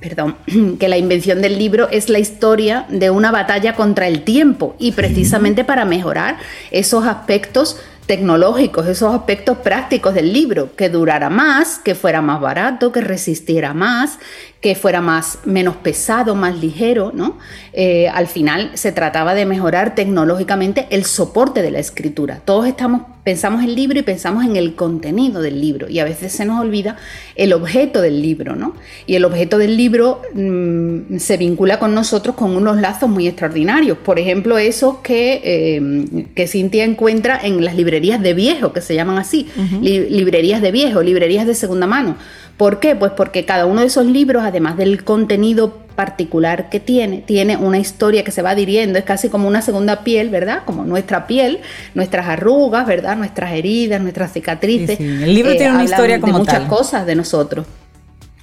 perdón, que la invención del libro es la historia de una batalla contra el tiempo y precisamente para mejorar esos aspectos tecnológicos, esos aspectos prácticos del libro, que durara más, que fuera más barato, que resistiera más, que fuera más menos pesado, más ligero, ¿no? Eh, al final se trataba de mejorar tecnológicamente el soporte de la escritura. Todos estamos pensamos en el libro y pensamos en el contenido del libro y a veces se nos olvida el objeto del libro, ¿no? Y el objeto del libro mm, se vincula con nosotros con unos lazos muy extraordinarios. Por ejemplo, esos que, eh, que Cintia encuentra en las librerías de viejo, que se llaman así, librerías de viejo, librerías de segunda mano ¿Por qué? Pues porque cada uno de esos libros, además del contenido particular que tiene, tiene una historia que se va adhiriendo, es casi como una segunda piel, ¿verdad? Como nuestra piel, nuestras arrugas, ¿verdad? Nuestras heridas, nuestras cicatrices. El libro tiene una eh, historia como de muchas cosas de nosotros.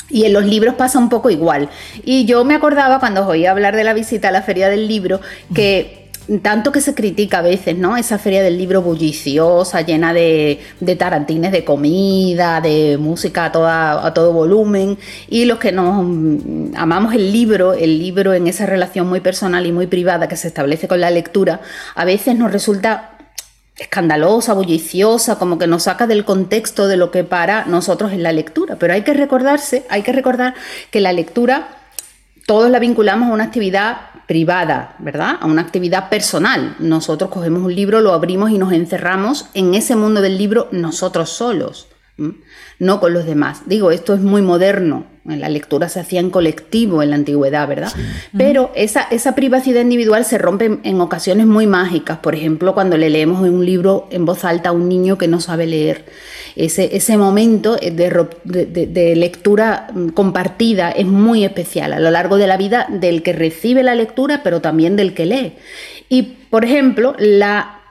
Y en los libros pasa un poco igual. Y yo me acordaba cuando oí hablar de la visita a la feria del libro que tanto que se critica a veces, ¿no? Esa feria del libro bulliciosa, llena de, tarantines de comida, de música a, a todo volumen. Y los que nos amamos el libro, el libro en esa relación muy personal y muy privada que se establece con la lectura, a veces nos resulta escandalosa, bulliciosa, como que nos saca del contexto de lo que para nosotros en la lectura. Pero hay que recordarse, hay que recordar que la lectura todos la vinculamos a una actividad privada, ¿verdad? A una actividad personal. Nosotros cogemos un libro, lo abrimos y nos encerramos en ese mundo del libro nosotros solos, no con los demás. Digo, esto es muy moderno. La lectura se hacía en colectivo en la antigüedad, ¿verdad? Pero esa, esa privacidad individual se rompe en, ocasiones muy mágicas. Por ejemplo, cuando le leemos un libro en voz alta a un niño que no sabe leer ese, ese momento de, lectura mm, compartida es muy especial a lo largo de la vida del que recibe la lectura, pero también del que lee. Y, por ejemplo, la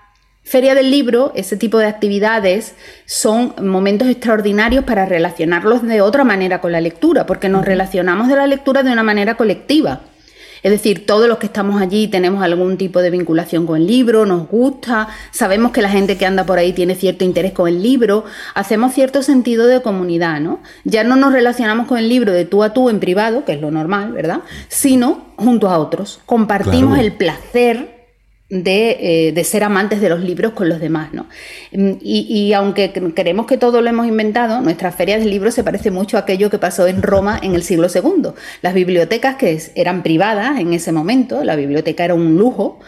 Feria del Libro, ese tipo de actividades son momentos extraordinarios para relacionarlos de otra manera con la lectura, porque nos relacionamos de la lectura de una manera colectiva. Es decir, todos los que estamos allí tenemos algún tipo de vinculación con el libro, nos gusta, sabemos que la gente que anda por ahí tiene cierto interés con el libro, hacemos cierto sentido de comunidad, ¿no? Ya no nos relacionamos con el libro de tú a tú en privado, que es lo normal, ¿verdad? Sino junto a otros. Compartimos el placer de, eh, de, ser amantes de los libros con los demás. ¿no? Mm, y, aunque creemos que todo lo hemos inventado, nuestra feria del libro se parece mucho a aquello que pasó en Roma en el siglo II. Las bibliotecas que eran privadas en ese momento, la biblioteca era un lujo,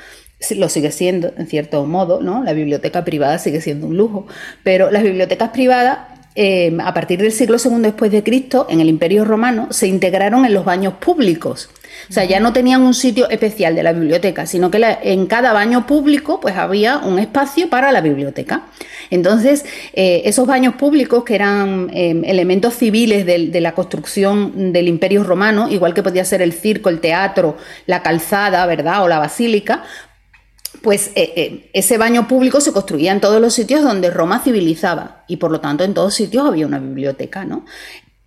lo sigue siendo en cierto modo, ¿no? La biblioteca privada sigue siendo un lujo, pero las bibliotecas privadas eh, a partir del siglo II después de Cristo, en el Imperio Romano, se integraron en los baños públicos. O sea, ya no tenían un sitio especial de la biblioteca, sino que en cada baño público pues había un espacio para la biblioteca. Entonces, eh, esos baños públicos, que eran em, elementos civiles de, la construcción del Imperio Romano, igual que podía ser el circo, el teatro, la calzada, ¿verdad? O la basílica, pues eh, eh, ese baño público se construía en todos los sitios donde Roma civilizaba y por lo tanto en todos sitios había una biblioteca, ¿no?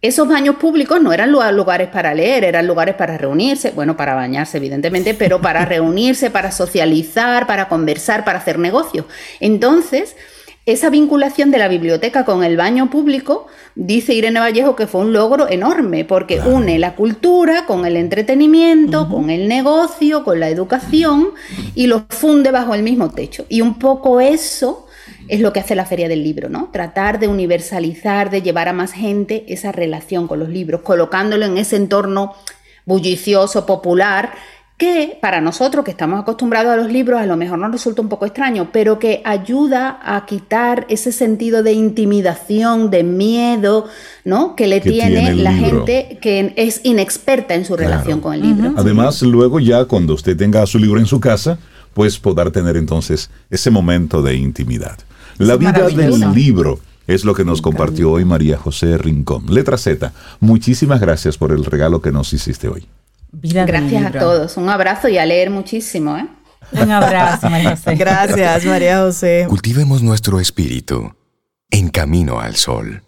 Esos baños públicos no eran lugares para leer, eran lugares para reunirse, bueno, para bañarse evidentemente, pero para reunirse, para socializar, para conversar, para hacer negocios. Entonces, esa vinculación de la biblioteca con el baño público, dice Irene Vallejo que fue un logro enorme, porque une la cultura con el entretenimiento, con el negocio, con la educación y lo funde bajo el mismo techo. Y un poco eso es lo que hace la Feria del Libro, ¿no? Tratar de universalizar, de llevar a más gente esa relación con los libros, colocándolo en ese entorno bullicioso, popular, que para nosotros que estamos acostumbrados a los libros a lo mejor nos resulta un poco extraño, pero que ayuda a quitar ese sentido de intimidación, de miedo, ¿no? Que le tiene, la gente que es inexperta en su relación con el libro. Además, luego ya cuando usted tenga su libro en su casa, pues poder tener entonces ese momento de intimidad. La vida del libro es lo que nos compartió hoy María José Rincón. Letra Z, muchísimas gracias por el regalo que nos hiciste hoy. gracias a todos. Un abrazo y a leer muchísimo. ¿eh? Un abrazo, María José. Gracias, María José. Cultivemos nuestro espíritu en camino al sol.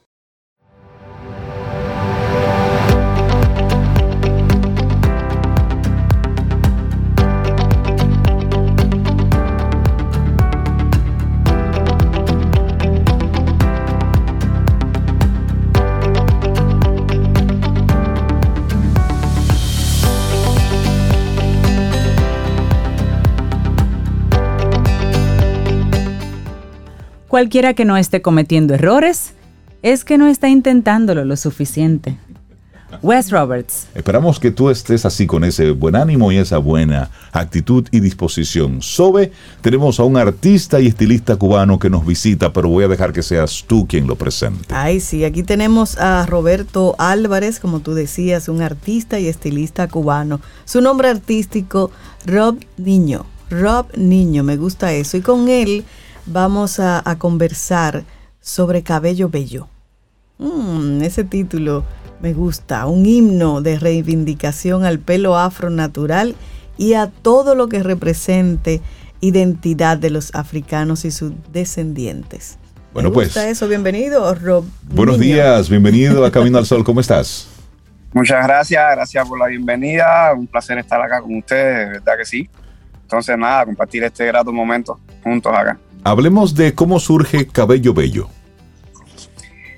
Cualquiera que no esté cometiendo errores es que no está intentándolo lo suficiente. Wes Roberts. Esperamos que tú estés así con ese buen ánimo y esa buena actitud y disposición. Sobe, tenemos a un artista y estilista cubano que nos visita, pero voy a dejar que seas tú quien lo presente. Ay, sí, aquí tenemos a Roberto Álvarez, como tú decías, un artista y estilista cubano. Su nombre artístico, Rob Niño. Rob Niño, me gusta eso. Y con él vamos a, conversar sobre Cabello Bello. Mm, ese título me gusta, un himno de reivindicación al pelo afro natural y a todo lo que represente identidad de los africanos y sus descendientes. Bueno, me gusta pues. eso, bienvenido, Rob. Buenos días, bienvenido a Camino al Sol, ¿cómo estás? Muchas gracias, gracias por la bienvenida, un placer estar acá con ustedes, verdad que sí. Entonces, nada, compartir este grato momento juntos acá. Hablemos de cómo surge Cabello Bello.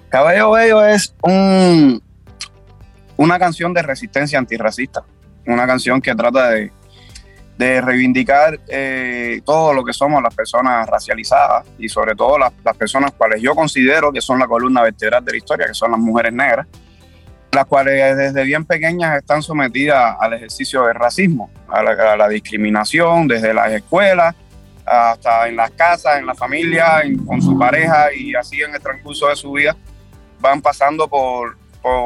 Cabello Bello es un, una canción de resistencia antirracista, una canción que trata de, reivindicar eh, todo lo que somos las personas racializadas y sobre todo las, personas cuales yo considero que son la columna vertebral de la historia, que son las mujeres negras, las cuales desde bien pequeñas están sometidas al ejercicio del racismo, a la, discriminación desde las escuelas hasta en las casas, en la familia, con su pareja y así en el transcurso de su vida van pasando por,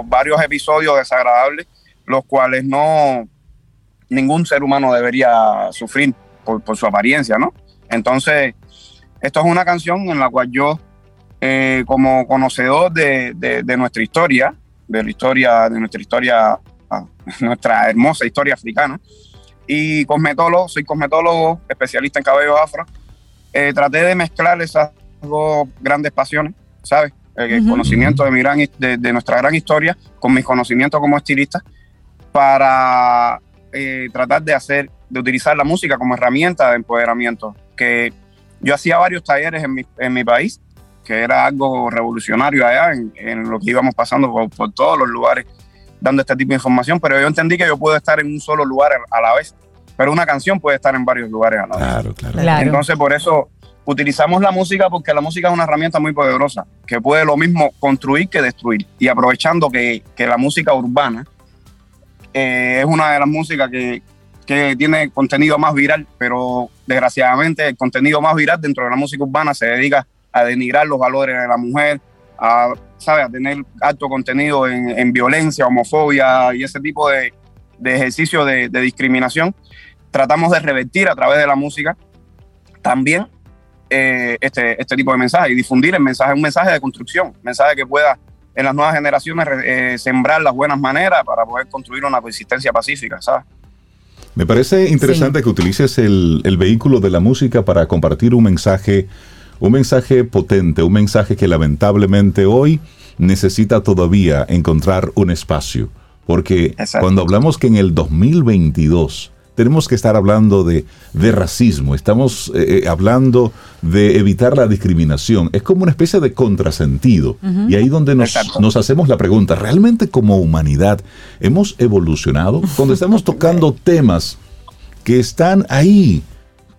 varios episodios desagradables, los cuales no ningún ser humano debería sufrir por, su apariencia, ¿no? Entonces, esto es una canción en la cual yo, eh, como conocedor de, nuestra historia, de la historia, de nuestra historia, ah, nuestra hermosa historia africana, y cosmetólogo, soy cosmetólogo, especialista en cabello afro, eh, traté de mezclar esas dos grandes pasiones, ¿sabes? el conocimiento de, mi gran, de, nuestra gran historia con mis conocimientos como estilista para eh, tratar de hacer, de utilizar la música como herramienta de empoderamiento. Que yo hacía varios talleres en mi, en mi país, que era algo revolucionario allá, en, lo que íbamos pasando por, todos los lugares dando este tipo de información, pero yo entendí que yo puedo estar en un solo lugar a la vez, pero una canción puede estar en varios lugares a la vez. Claro, claro. Entonces, por eso utilizamos la música porque la música es una herramienta muy poderosa que puede lo mismo construir que destruir. Y aprovechando que, la música urbana eh, es una de las músicas que, tiene contenido más viral, pero desgraciadamente el contenido más viral dentro de la música urbana se dedica a denigrar los valores de la mujer, a, ¿sabe? a tener alto contenido en, violencia, homofobia y ese tipo de, de ejercicio de, de discriminación. Tratamos de revertir a través de la música también eh, este, este tipo de mensaje y difundir el mensaje, un mensaje de construcción, un mensaje que pueda en las nuevas generaciones eh, sembrar las buenas maneras para poder construir una coexistencia pacífica, ¿sabes? Me parece interesante que utilices el, el, vehículo de la música para compartir un mensaje, un mensaje potente, un mensaje que lamentablemente hoy necesita todavía encontrar un espacio. Porque cuando hablamos que en el 2022 tenemos que estar hablando de, racismo, estamos eh, eh, hablando de evitar la discriminación. Es como una especie de contrasentido. Y ahí donde nos, nos, hacemos la pregunta, ¿realmente como humanidad hemos evolucionado? Cuando estamos tocando temas que están ahí,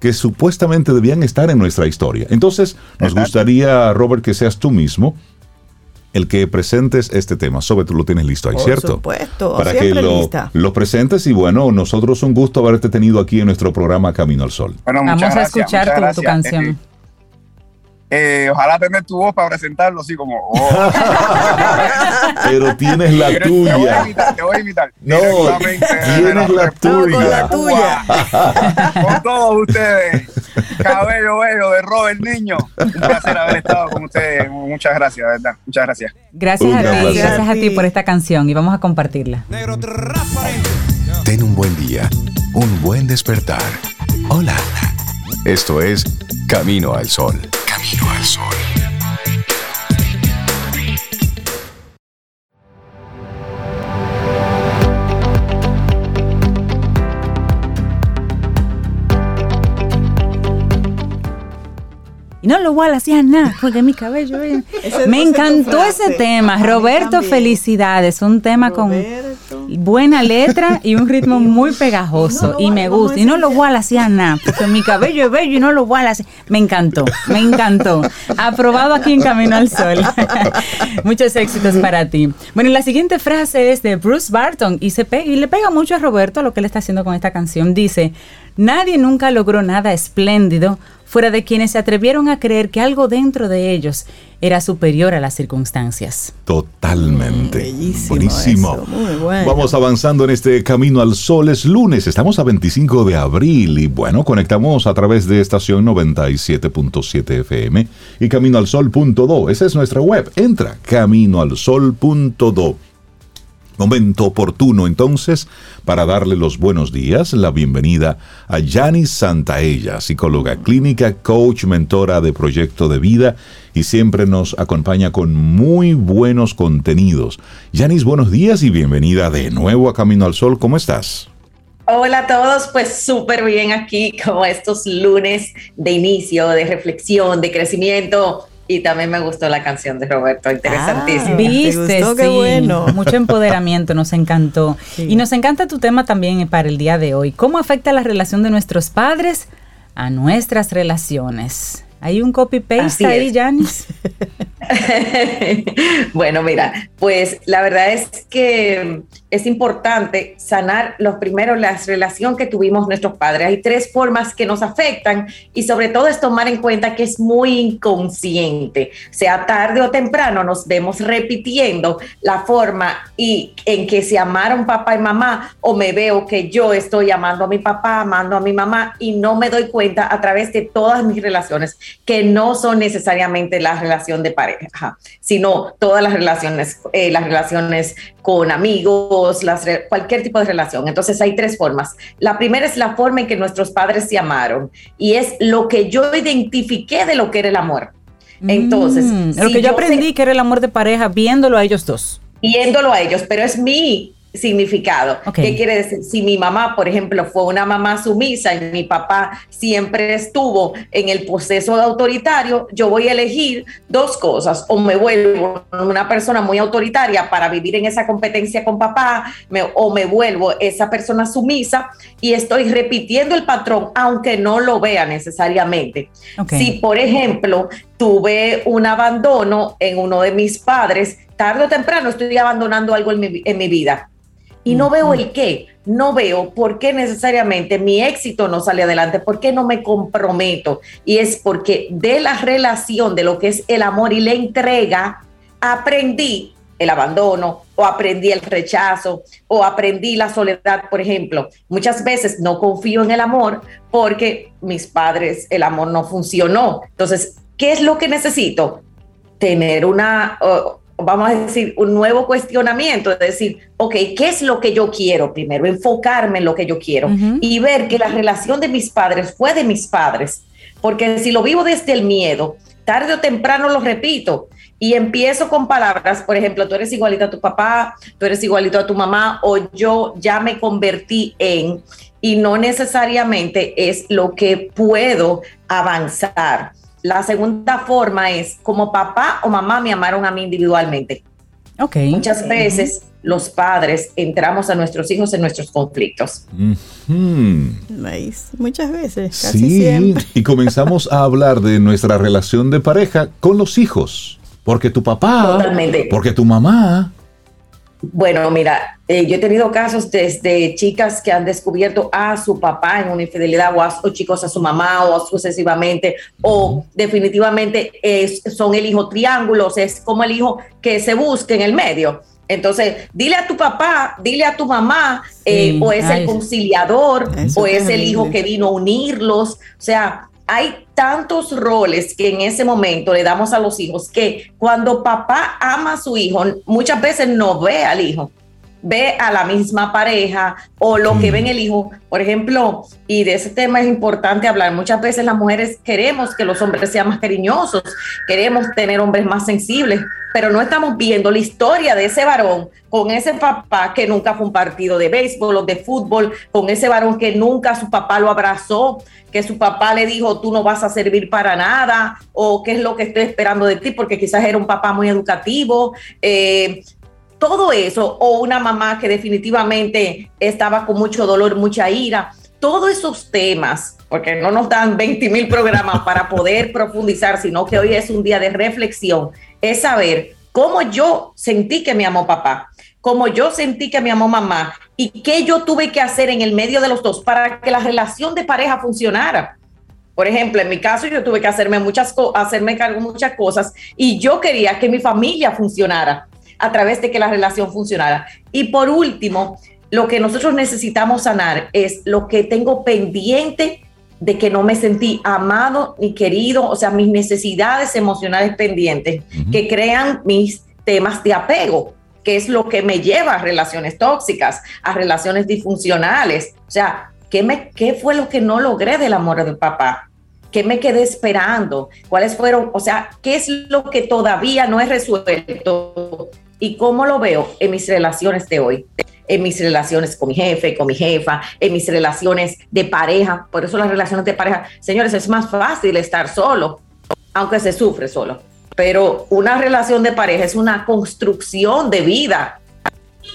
que supuestamente debían estar en nuestra historia. Entonces, nos gustaría, Robert, que seas tú mismo el que presentes este tema. Sobre tú lo tienes listo ahí, ¿cierto? Por supuesto, para que lo, lo, presentes y bueno, nosotros un gusto haberte tenido aquí en nuestro programa Camino al Sol. Vamos a escuchar tu, canción. Eh, ojalá tener tu voz para presentarlo así como. Oh. Pero tienes la tuya. Te voy a imitar, te voy a imitar. No, tienes la, tuya. Con la tuya. con todos ustedes. Cabello bello de Robert Niño. Un placer haber estado con ustedes. Muchas gracias, verdad. Muchas gracias. Gracias a ti, gracias a ti por esta canción y vamos a compartirla. Ten un buen día, un buen despertar. Hola. Esto es Camino al Sol. Camino al Sol. Y no lo igual hacía nada, porque mi cabello. Me encantó ese tema. Roberto, felicidades. Un tema con buena letra y un ritmo muy pegajoso. y me gusta. Y no lo voy a hacer nada, porque mi cabello es bello y no lo voy a hacer. Me encantó, me encantó. Aprobado aquí en Camino al Sol. Muchos éxitos para ti. Bueno, y la siguiente frase es de Bruce Barton y, se y le pega mucho a Roberto lo que él está haciendo con esta canción. Dice, nadie nunca logró nada espléndido fuera de quienes se atrevieron a creer que algo dentro de ellos era superior a las circunstancias. Totalmente. Buenísimo. Vamos avanzando en este camino al sol. Es lunes, estamos a 25 de abril y bueno, conectamos a través de estación 97.7 FM y caminoalsol.do. Esa es nuestra web. Entra caminoalsol.do. Momento oportuno entonces para darle los buenos días, la bienvenida a Yanis Santaella, psicóloga clínica, coach, mentora de proyecto de vida y siempre nos acompaña con muy buenos contenidos. Yanis, buenos días y bienvenida de nuevo a Camino al Sol. ¿Cómo estás? Hola a todos, pues súper bien aquí como estos lunes de inicio, de reflexión, de crecimiento y también me gustó la canción de Roberto, interesantísimo. Ah, Viste, sí, qué bueno. Mucho empoderamiento, nos encantó. Y nos encanta tu tema también para el día de hoy. ¿Cómo afecta la relación de nuestros padres a nuestras relaciones? ¿Hay un copy-paste ahí, Janis? bueno, mira, pues la verdad es que es importante sanar los primeros, la relación que tuvimos nuestros padres. Hay tres formas que nos afectan y sobre todo es tomar en cuenta que es muy inconsciente. Sea tarde o temprano nos vemos repitiendo la forma y en que se amaron papá y mamá o me veo que yo estoy amando a mi papá, amando a mi mamá y no me doy cuenta a través de todas mis relaciones que no son necesariamente la relación de pareja, sino todas las relaciones, eh, las relaciones con amigos, las, cualquier tipo de relación. Entonces hay tres formas. La primera es la forma en que nuestros padres se amaron y es lo que yo identifiqué de lo que era el amor. Entonces, mm, lo que yo, aprendí que era el amor de pareja viéndolo a ellos dos. Viéndolo a ellos, pero es mi significado. ¿Qué quiere decir? Si mi mamá, por ejemplo, fue una mamá sumisa y mi papá siempre estuvo en el proceso autoritario, yo voy a elegir dos cosas. O me vuelvo una persona muy autoritaria para vivir en esa competencia con papá, o me vuelvo esa persona sumisa y estoy repitiendo el patrón, aunque no lo vea necesariamente. Si, por ejemplo, tuve un abandono en uno de mis padres, tarde o temprano estoy abandonando algo en mi, en mi vida y no veo el qué, no veo por qué necesariamente mi éxito no sale adelante, por qué no me comprometo. Y es porque de la relación, de lo que es el amor y la entrega, aprendí el abandono o aprendí el rechazo o aprendí la soledad, por ejemplo. Muchas veces no confío en el amor porque mis padres, el amor no funcionó. Entonces, ¿qué es lo que necesito? Tener una, vamos a decir, un nuevo cuestionamiento, es decir, ok, ¿qué es lo que yo quiero primero? Enfocarme en lo que yo quiero y ver que la relación de mis padres fue de mis padres, porque si lo vivo desde el miedo, tarde o temprano lo repito y empiezo con palabras, por ejemplo, tú eres igualito a tu papá, tú eres igualito a tu mamá o yo ya me convertí en y no necesariamente es lo que puedo avanzar. La segunda forma es como papá o mamá me amaron a mí individualmente. Okay. Muchas veces los padres entramos a nuestros hijos en nuestros conflictos. Muchas veces, casi sí, siempre. Y comenzamos a hablar de nuestra relación de pareja con los hijos. Porque tu papá, Totalmente. porque tu mamá, bueno, mira, eh, yo he tenido casos desde chicas que han descubierto a su papá en una infidelidad o, a, chicos a su mamá o sucesivamente o definitivamente son el hijo triángulos, es como el hijo que se busca en el medio. Entonces, dile a tu papá, dile a tu mamá, eh, o es el conciliador, o es el hijo que vino a unirlos. O sea, hay tantos roles que en ese momento le damos a los hijos que cuando papá ama a su hijo, muchas veces no ve al hijo, ve a la misma pareja o lo que mm. ve en el hijo. Por ejemplo, y de ese tema es importante hablar, muchas veces las mujeres queremos que los hombres sean más cariñosos, queremos tener hombres más sensibles, pero no estamos viendo la historia de ese varón con ese papá que nunca fue un partido de béisbol o de fútbol, con ese varón que nunca su papá lo abrazó, que su papá le dijo, tú no vas a servir para nada, o qué es lo que estoy esperando de ti, porque quizás era un papá muy educativo. Eh, todo eso, o una mamá que definitivamente estaba con mucho dolor, mucha ira, todos esos temas, porque no nos dan 20 mil programas para poder profundizar, sino que hoy es un día de reflexión, es saber cómo yo sentí que me amó papá, cómo yo sentí que me amó mamá y qué yo tuve que hacer en el medio de los dos para que la relación de pareja funcionara. Por ejemplo, en mi caso yo tuve que hacerme muchas hacerme cargo de muchas cosas y yo quería que mi familia funcionara a través de que la relación funcionara. Y por último, lo que nosotros necesitamos sanar es lo que tengo pendiente de que no me sentí amado ni querido, o sea, mis necesidades emocionales pendientes, que crean mis temas de apego, que es lo que me lleva a relaciones tóxicas, a relaciones disfuncionales. O sea, ¿qué, me, qué fue lo que no logré del amor del papá? ¿Qué me quedé esperando? ¿Cuáles fueron? O sea, ¿qué es lo que todavía no he resuelto? ¿Y cómo lo veo en mis relaciones de hoy? En mis relaciones con mi jefe, con mi jefa, en mis relaciones de pareja. Por eso las relaciones de pareja, señores, es más fácil estar solo, aunque se sufre solo. Pero una relación de pareja es una construcción de vida.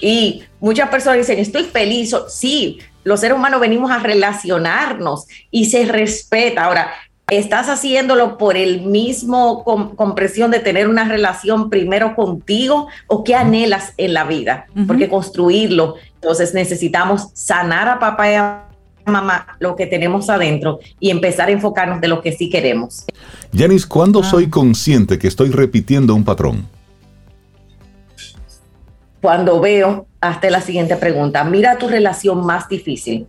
Y muchas personas dicen, estoy feliz. Sí, los seres humanos venimos a relacionarnos y se respeta. Ahora, estás haciéndolo por el mismo compresión de tener una relación primero contigo o qué anhelas en la vida, porque construirlo, entonces necesitamos sanar a papá y a mamá lo que tenemos adentro y empezar a enfocarnos de lo que sí queremos. Yanis, ¿cuándo ah. soy consciente que estoy repitiendo un patrón? Cuando veo, hasta la siguiente pregunta, mira tu relación más difícil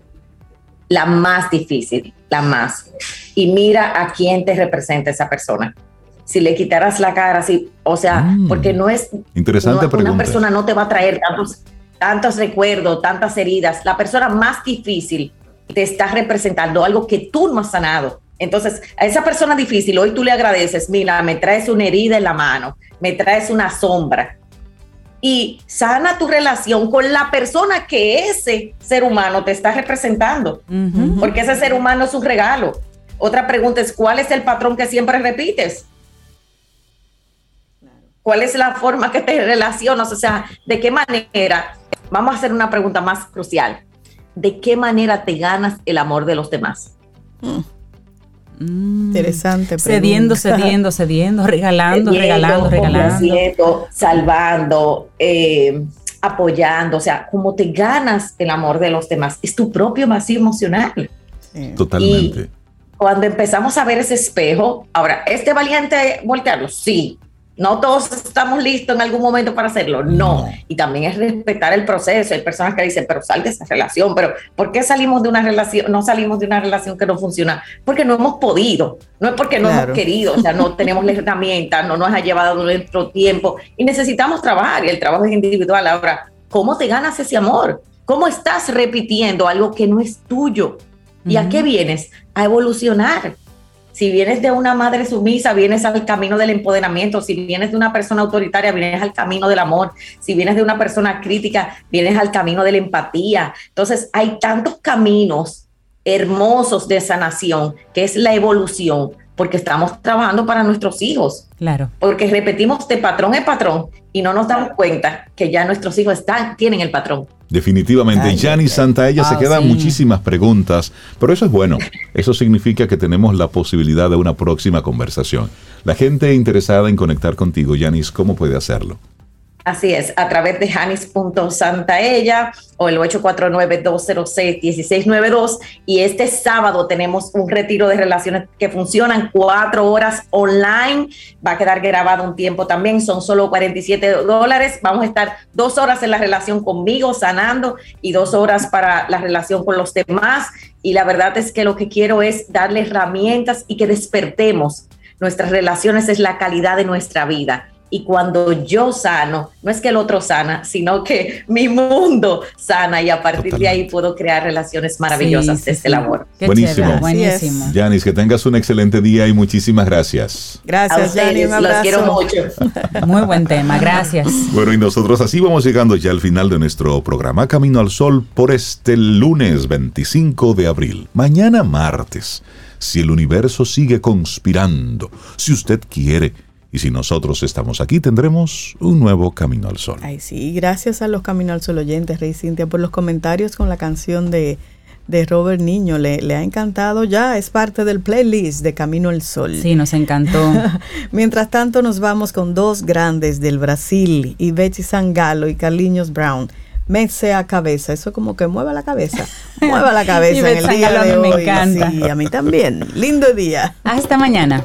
la más difícil, la más. Y mira a quién te representa esa persona. Si le quitaras la cara, así, o sea, mm. porque no es... Interesante pregunta. Una persona no te va a traer tantos, tantos recuerdos, tantas heridas. La persona más difícil te está representando algo que tú no has sanado. Entonces, a esa persona difícil, hoy tú le agradeces, mira, me traes una herida en la mano, me traes una sombra, y sana tu relación con la persona que ese ser humano te está representando, porque ese ser humano es un regalo. Otra pregunta es, ¿cuál es el patrón que siempre repites? ¿Cuál es la forma que te relacionas? O sea, ¿de qué manera? Vamos a hacer una pregunta más crucial. ¿De qué manera te ganas el amor de los demás? Mm. Mm. Interesante. Cediendo, cediendo, cediendo, regalando, regalando, regalando. salvando, eh, apoyando. O sea, como te ganas el amor de los demás. Es tu propio vacío emocional. Totalmente. cuando empezamos a ver ese espejo, ahora, ¿este valiente voltearlo? Sí. No todos estamos listos en algún momento para hacerlo, no. Y también es respetar el proceso. Hay personas que dicen, pero sal de esa relación, pero ¿por qué salimos de una relación, no salimos de una relación que no funciona? Porque no hemos podido, no es porque no hemos querido, o sea, no tenemos la herramienta, no nos ha llevado nuestro tiempo y necesitamos trabajar y el trabajo es individual. Ahora, ¿cómo te ganas ese amor? ¿Cómo estás repitiendo algo que no es tuyo? ¿Y a qué vienes? A evolucionar si vienes de una madre sumisa, vienes al camino del empoderamiento. Si vienes de una persona autoritaria, vienes al camino del amor. Si vienes de una persona crítica, vienes al camino de la empatía. Entonces, hay tantos caminos hermosos de sanación, que es la evolución, porque estamos trabajando para nuestros hijos. Claro. Porque repetimos de patrón en patrón y no nos damos cuenta que ya nuestros hijos están, tienen el patrón. Definitivamente. Yanni Santaella se ah, quedan muchísimas preguntas, pero eso es bueno. Eso significa que tenemos la posibilidad de una próxima conversación. La gente interesada en conectar contigo, Yanis, ¿cómo puede hacerlo? Así es, a través de janis.santaella o el 849-206-1692. Y este sábado tenemos un retiro de relaciones que funcionan cuatro horas online. Va a quedar grabado un tiempo también, son solo 47 dólares. Vamos a estar dos horas en la relación conmigo, sanando, y dos horas para la relación con los demás. Y la verdad es que lo que quiero es darle herramientas y que despertemos. Nuestras relaciones es la calidad de nuestra vida y cuando yo sano, no es que el otro sana, sino que mi mundo sana y a partir de ahí puedo crear relaciones maravillosas desde el amor. buenísimo. buenísimo. Yanis, que tengas un excelente día y muchísimas gracias. Gracias, Yanis. Los quiero mucho. Muy buen tema, gracias. Bueno, y nosotros así vamos llegando ya al final de nuestro programa Camino al Sol por este lunes 25 de abril. Mañana martes, si el universo sigue conspirando, si usted quiere Y si nosotros estamos aquí, tendremos un nuevo Camino al Sol. Ay, sí, gracias a los Camino al Sol oyentes, Rey Cintia, por los comentarios con la canción de, de Robert Niño. Le, le, ha encantado ya, es parte del playlist de Camino al Sol. Sí, nos encantó. Mientras tanto, nos vamos con dos grandes del Brasil, Ivete Sangalo y Carlinhos Brown mece a cabeza. Eso como que mueva la cabeza. mueva la cabeza en el día de hoy. Me encanta. Sí, a mí también. Lindo día. Hasta mañana.